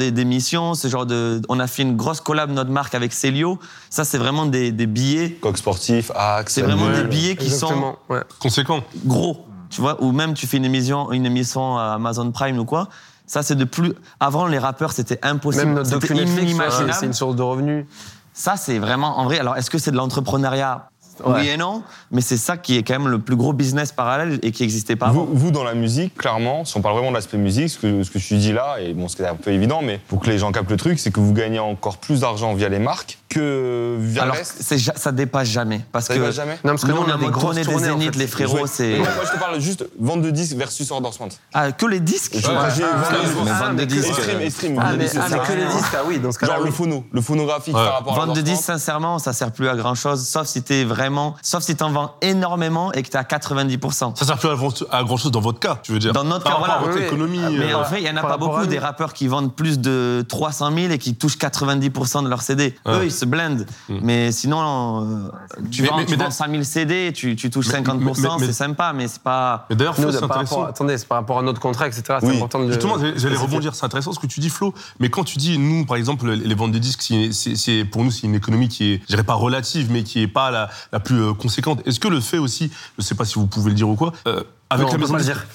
[SPEAKER 2] ce genre de. On a fait une grosse collab, notre marque, avec Célio. Ça, c'est vraiment des, des billets.
[SPEAKER 7] Coq sportif, Axe.
[SPEAKER 2] C'est vraiment des billets qui sont
[SPEAKER 4] ouais.
[SPEAKER 3] Conséquent.
[SPEAKER 2] gros, tu vois, ou même tu fais une émission, une émission à Amazon Prime ou quoi. Ça, c'est de plus. Avant, les rappeurs, c'était impossible.
[SPEAKER 4] Même notre docu Netflix, c'est une source de revenus.
[SPEAKER 2] Ça, c'est vraiment en vrai. Alors, est-ce que c'est de l'entrepreneuriat
[SPEAKER 1] Ouais.
[SPEAKER 2] Oui et non, mais c'est ça qui est quand même le plus gros business parallèle et qui n'existait pas avant.
[SPEAKER 7] Vous, dans la musique, clairement, si on parle vraiment de l'aspect musique, ce que, ce que tu dis là, et bon, ce qui est un peu évident, mais pour que les gens captent le truc, c'est que vous gagnez encore plus d'argent via les marques que
[SPEAKER 2] Alors, ça dépasse jamais. Parce
[SPEAKER 7] Ça
[SPEAKER 2] que
[SPEAKER 7] dépasse jamais
[SPEAKER 4] Non, parce que
[SPEAKER 2] nous, on a des des
[SPEAKER 4] tournées, en
[SPEAKER 2] zéniths,
[SPEAKER 4] fait.
[SPEAKER 2] les frérots, c'est.
[SPEAKER 7] Moi, moi, je te parle juste vente de disques versus endorsement.
[SPEAKER 2] Ah, que les disques
[SPEAKER 7] j'ai-
[SPEAKER 4] ah,
[SPEAKER 7] vente de
[SPEAKER 4] ah,
[SPEAKER 7] disques.
[SPEAKER 4] ah,
[SPEAKER 7] et stream.
[SPEAKER 4] Ah,
[SPEAKER 7] vente de
[SPEAKER 4] mais,
[SPEAKER 7] disques,
[SPEAKER 4] ah, mais
[SPEAKER 7] sert
[SPEAKER 4] que les disques, ah oui, dans ce cas-là.
[SPEAKER 7] Genre le phono, le phonographique
[SPEAKER 3] Ouais.
[SPEAKER 7] par rapport à
[SPEAKER 2] Vente de disques, sincèrement, ça sert plus à grand chose, sauf si t'es vraiment, sauf si t'en vends énormément et que t'es à 90%.
[SPEAKER 3] Ça sert plus à, grand chose dans votre cas, tu veux dire.
[SPEAKER 2] Dans notre cas, voilà.
[SPEAKER 3] économie.
[SPEAKER 2] Mais
[SPEAKER 3] euh,
[SPEAKER 2] en fait, il y en a pas beaucoup des rappeurs qui vendent plus de 300 000 et qui touchent 90% de leurs CD. Eux, ils se blendent. Mais sinon, euh, tu
[SPEAKER 3] Mais-
[SPEAKER 2] vends,
[SPEAKER 3] mais-
[SPEAKER 2] tu
[SPEAKER 3] mais
[SPEAKER 2] vends
[SPEAKER 3] d'a-
[SPEAKER 2] 100 000 CD, tu, tu touches
[SPEAKER 3] Mais-
[SPEAKER 2] 50%,
[SPEAKER 3] mais- mais-
[SPEAKER 2] c'est sympa, mais c'est pas.
[SPEAKER 3] Mais d'ailleurs,
[SPEAKER 4] Nous,
[SPEAKER 3] Flo, c'est intéressant.
[SPEAKER 4] rapport, attendez, c'est par rapport à notre contrat, etc. C'est
[SPEAKER 7] Oui.
[SPEAKER 4] important de.
[SPEAKER 3] Justement, j'allais- rebondir. C'est intéressant ce que tu dis, Flo. Mais quand tu dis, nous, par exemple, les ventes de disques, c'est- pour nous, c'est une économie qui est, je dirais pas relative, mais qui est pas la, la plus euh, conséquente. Est-ce que le fait aussi, je sais pas si vous pouvez le dire ou quoi, euh, avec
[SPEAKER 4] Non,
[SPEAKER 3] la
[SPEAKER 4] on peut
[SPEAKER 3] maison
[SPEAKER 4] pas le
[SPEAKER 3] de
[SPEAKER 4] dire.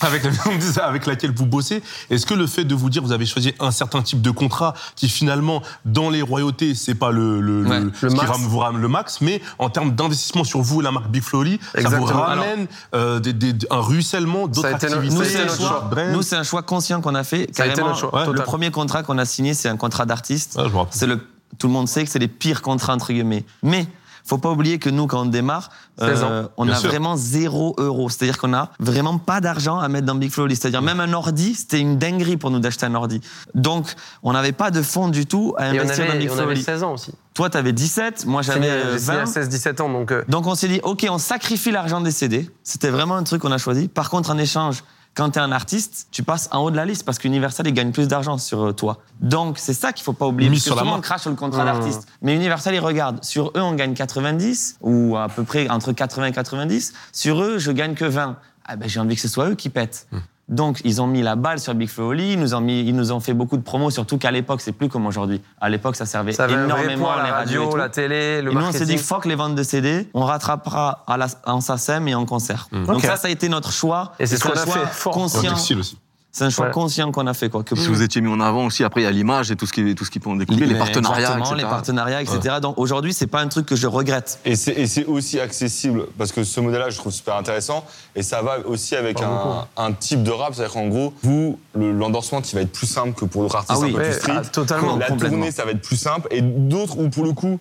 [SPEAKER 3] Avec, la <laughs> avec laquelle vous bossez, est-ce que le fait de vous dire vous avez choisi un certain type de contrat qui finalement dans les royautés c'est pas le, le,
[SPEAKER 4] Ouais,
[SPEAKER 3] le-
[SPEAKER 4] le
[SPEAKER 3] ce qui
[SPEAKER 4] max.
[SPEAKER 3] rame- vous ramène le max, mais en termes d'investissement sur vous et la marque Big Flowly, ça vous ramène euh, des- des- un ruissellement d'autres
[SPEAKER 4] Ça a été notre-
[SPEAKER 3] activités.
[SPEAKER 4] nous, c'est
[SPEAKER 2] un choix.
[SPEAKER 4] choix.
[SPEAKER 3] brand.
[SPEAKER 2] Nous, c'est un choix conscient qu'on a fait.
[SPEAKER 4] Ça a été
[SPEAKER 2] Carrément,
[SPEAKER 4] notre choix,
[SPEAKER 2] Le
[SPEAKER 4] total.
[SPEAKER 2] premier contrat qu'on a signé, c'est un contrat d'artiste. C'est le, tout le monde sait que c'est les pires contrats entre guillemets. Mais faut pas oublier que nous, quand on démarre,
[SPEAKER 4] 16 ans.
[SPEAKER 2] euh, on
[SPEAKER 3] Bien
[SPEAKER 2] a
[SPEAKER 3] sûr.
[SPEAKER 2] vraiment zéro euro. C'est-à-dire qu'on a vraiment pas d'argent à mettre dans Big Flow. C'est-à-dire même un ordi, c'était une dinguerie pour nous d'acheter un ordi. Donc, on n'avait pas de fonds du tout à
[SPEAKER 4] Et on
[SPEAKER 2] investir dans
[SPEAKER 4] avait,
[SPEAKER 2] Big
[SPEAKER 4] on
[SPEAKER 2] Flow.
[SPEAKER 4] avait 16 ans aussi.
[SPEAKER 2] Toi, t'avais 17, moi j'avais
[SPEAKER 4] Signé-
[SPEAKER 2] euh,
[SPEAKER 4] J'ai signé
[SPEAKER 2] 20.
[SPEAKER 4] à 16-17 ans, donc. euh,
[SPEAKER 2] Donc on s'est dit, ok, on sacrifie l'argent des CD. C'était vraiment un truc qu'on a choisi. Par contre, en échange, quand tu es un artiste, tu passes en haut de la liste parce qu'Universal, ils gagnent plus d'argent sur euh, toi. Donc c'est ça qu'il faut pas oublier. Parce que
[SPEAKER 3] sur la
[SPEAKER 2] souvent, on
[SPEAKER 3] marque.
[SPEAKER 2] crache sur le contrat
[SPEAKER 4] Mmh.
[SPEAKER 2] d'artiste. Mais Universal, ils regardent. Sur eux, on gagne 90 ou à peu près entre 80 et 90. Sur eux, je gagne que 20. Ah ben, j'ai envie que ce soit eux qui pètent. Donc, ils ont mis la balle sur Big Flow Oli, ils nous ont mis, ils nous ont fait beaucoup de promos, surtout qu'à l'époque, c'est plus comme aujourd'hui. À l'époque, ça servait
[SPEAKER 4] Ça
[SPEAKER 2] énormément les
[SPEAKER 4] la
[SPEAKER 2] radios et
[SPEAKER 4] radio, la télé, le
[SPEAKER 2] Et nous, on s'est dit, fuck les ventes de CD, on rattrapera à la, en SACEM et en concert. Donc
[SPEAKER 1] Ok.
[SPEAKER 2] ça, ça a été notre choix.
[SPEAKER 4] Et c'est ce qu'on a
[SPEAKER 2] choix
[SPEAKER 4] fait, fort.
[SPEAKER 2] Conscient.
[SPEAKER 3] aussi.
[SPEAKER 2] C'est un choix
[SPEAKER 4] Ouais.
[SPEAKER 2] conscient qu'on a fait, quoi. Que
[SPEAKER 6] Si vous étiez mis en avant aussi, après il y a l'image et tout ce qui, tout ce qui peut en découler, les, partenariats, etc.
[SPEAKER 2] les partenariats, etc. Donc aujourd'hui, c'est pas un truc que je regrette.
[SPEAKER 7] Et c'est et c'est aussi accessible, parce que ce modèle-là, je trouve super intéressant, et ça va aussi avec un, un type de rap, c'est-à-dire qu'en gros, vous, le- l'endorsement, il va être plus simple que pour d'autres artistes
[SPEAKER 2] Ah oui,
[SPEAKER 7] un peu
[SPEAKER 4] ouais,
[SPEAKER 7] plus street.
[SPEAKER 4] ah, totalement,
[SPEAKER 7] La
[SPEAKER 2] complètement.
[SPEAKER 7] tournée, ça va être plus simple, et d'autres où, pour le coup,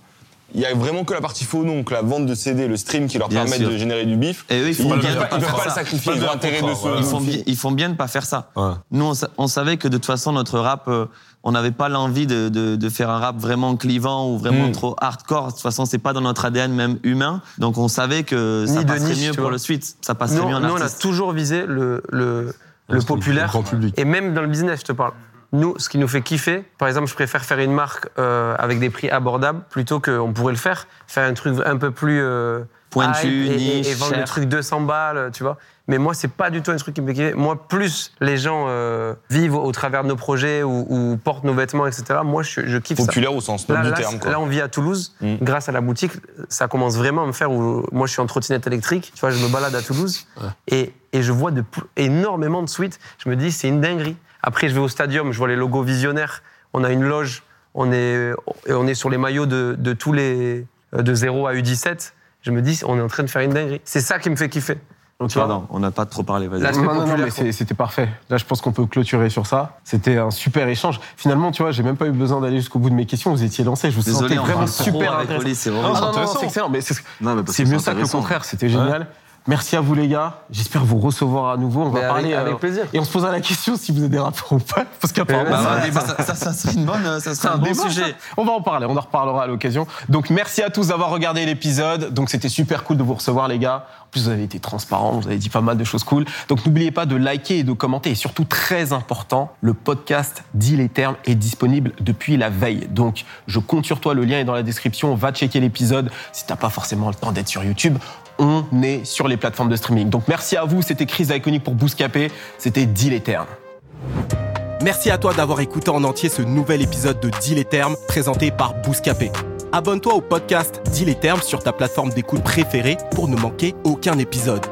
[SPEAKER 7] il y a vraiment que la partie phono, donc la vente de CD, le stream qui leur
[SPEAKER 2] Bien
[SPEAKER 7] permettent
[SPEAKER 2] sûr.
[SPEAKER 7] de générer du bif.
[SPEAKER 2] Et eux, ils font
[SPEAKER 7] ils
[SPEAKER 2] bien
[SPEAKER 7] peuvent
[SPEAKER 2] de
[SPEAKER 7] pas, le
[SPEAKER 2] ça.
[SPEAKER 7] sacrifier, ils
[SPEAKER 3] de
[SPEAKER 7] ont intérêt de se...
[SPEAKER 2] Ils font, bien, ils font bien de pas faire ça.
[SPEAKER 3] Ouais.
[SPEAKER 2] Nous, on, sa- on savait que de toute façon, notre rap, euh, on n'avait pas l'envie de, de- de faire un rap vraiment clivant ou vraiment
[SPEAKER 7] Mm.
[SPEAKER 2] trop hardcore. De toute façon, c'est pas dans notre ADN même humain. Donc, on savait que ça
[SPEAKER 4] Ni de
[SPEAKER 2] passerait
[SPEAKER 4] niche,
[SPEAKER 2] mieux pour le suite. Ça passerait
[SPEAKER 4] Nous,
[SPEAKER 2] mieux en
[SPEAKER 4] nous, on a toujours visé le, le, le
[SPEAKER 3] Le
[SPEAKER 4] populaire.
[SPEAKER 3] grand public.
[SPEAKER 4] Et même dans le business, je te parle. Nous, ce qui nous fait kiffer, par exemple, je préfère faire une marque euh, avec des prix abordables plutôt qu'on pourrait le faire, faire un truc un peu plus euh,
[SPEAKER 2] Pointu,
[SPEAKER 4] et,
[SPEAKER 2] niche,
[SPEAKER 4] et vendre le truc 200 balles, tu vois. Mais moi, c'est pas du tout un truc qui me fait kiffer. Moi, plus les gens euh, vivent au travers de nos projets ou, ou portent nos vêtements, etc. Moi, je, je kiffe ça.
[SPEAKER 7] Populaire au sens noble
[SPEAKER 4] là,
[SPEAKER 7] du terme. Quoi.
[SPEAKER 4] là, on vit à Toulouse.
[SPEAKER 7] Mm.
[SPEAKER 4] Grâce à la boutique, ça commence vraiment à me faire où moi, je suis en trottinette électrique. Tu vois, je me balade à Toulouse et, et je vois de, énormément de suites. Je me dis, c'est une dinguerie. Après, je vais au stadium, je vois les logos visionnaires. On a une loge. On est, et on est sur les maillots de, de tous les de 0 à U17. Je me dis, on est en train de faire une dinguerie. C'est ça qui me fait kiffer. Tu vois
[SPEAKER 2] Pardon, on n'a pas trop parlé. Vas-y.
[SPEAKER 1] Non, non, mais c'était parfait. Là, je pense qu'on peut clôturer sur ça. C'était un super échange. Finalement, tu vois, j'ai même pas eu besoin d'aller jusqu'au bout de mes questions. Vous étiez lancé. Je vous
[SPEAKER 2] Désolé,
[SPEAKER 1] sentais vraiment super
[SPEAKER 2] avec
[SPEAKER 1] intéressant.
[SPEAKER 2] C'est
[SPEAKER 1] Ah,
[SPEAKER 2] horrible.
[SPEAKER 1] non, non, non,
[SPEAKER 3] intéressant.
[SPEAKER 1] c'est excellent. Mais c'est mieux ça que le contraire. C'était génial. Merci à vous, les gars. J'espère vous recevoir à nouveau. On va
[SPEAKER 4] avec-
[SPEAKER 1] parler.
[SPEAKER 4] avec
[SPEAKER 1] euh,
[SPEAKER 4] plaisir.
[SPEAKER 1] Et on se posera la question si vous êtes des rappeurs ou pas. Parce qu'apparemment,
[SPEAKER 2] Bah,
[SPEAKER 1] ça-
[SPEAKER 2] bah, ça, ça, ça serait une bonne, ça serait un
[SPEAKER 1] un
[SPEAKER 2] bon
[SPEAKER 1] débat,
[SPEAKER 2] sujet.
[SPEAKER 1] ça. On va en parler, on en reparlera à l'occasion. Donc merci à tous d'avoir regardé l'épisode. Donc c'était super cool de vous recevoir les gars. En plus vous avez été transparents, vous avez dit pas mal de choses cool. Donc n'oubliez pas de liker et de commenter. Et surtout très important, le podcast Dit les termes est disponible depuis la veille. Donc je compte sur toi, le lien est dans la description. Va checker l'épisode si t'as pas forcément le temps d'être sur YouTube. On est sur les plateformes de streaming. Donc merci à vous, c'était Chris Iconic pour Bouscapé. C'était termes. Merci à toi d'avoir écouté en entier ce nouvel épisode de Deal les termes présenté par Bouscapé. Abonne-toi au podcast Deal les termes sur ta plateforme d'écoute préférée pour ne manquer aucun épisode.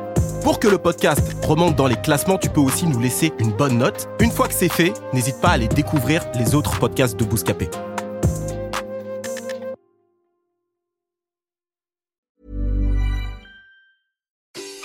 [SPEAKER 1] Pour que le podcast remonte dans les classements, tu peux aussi nous laisser une bonne note. Une fois que c'est fait, n'hésite pas à aller découvrir les autres podcasts de Bouscapé.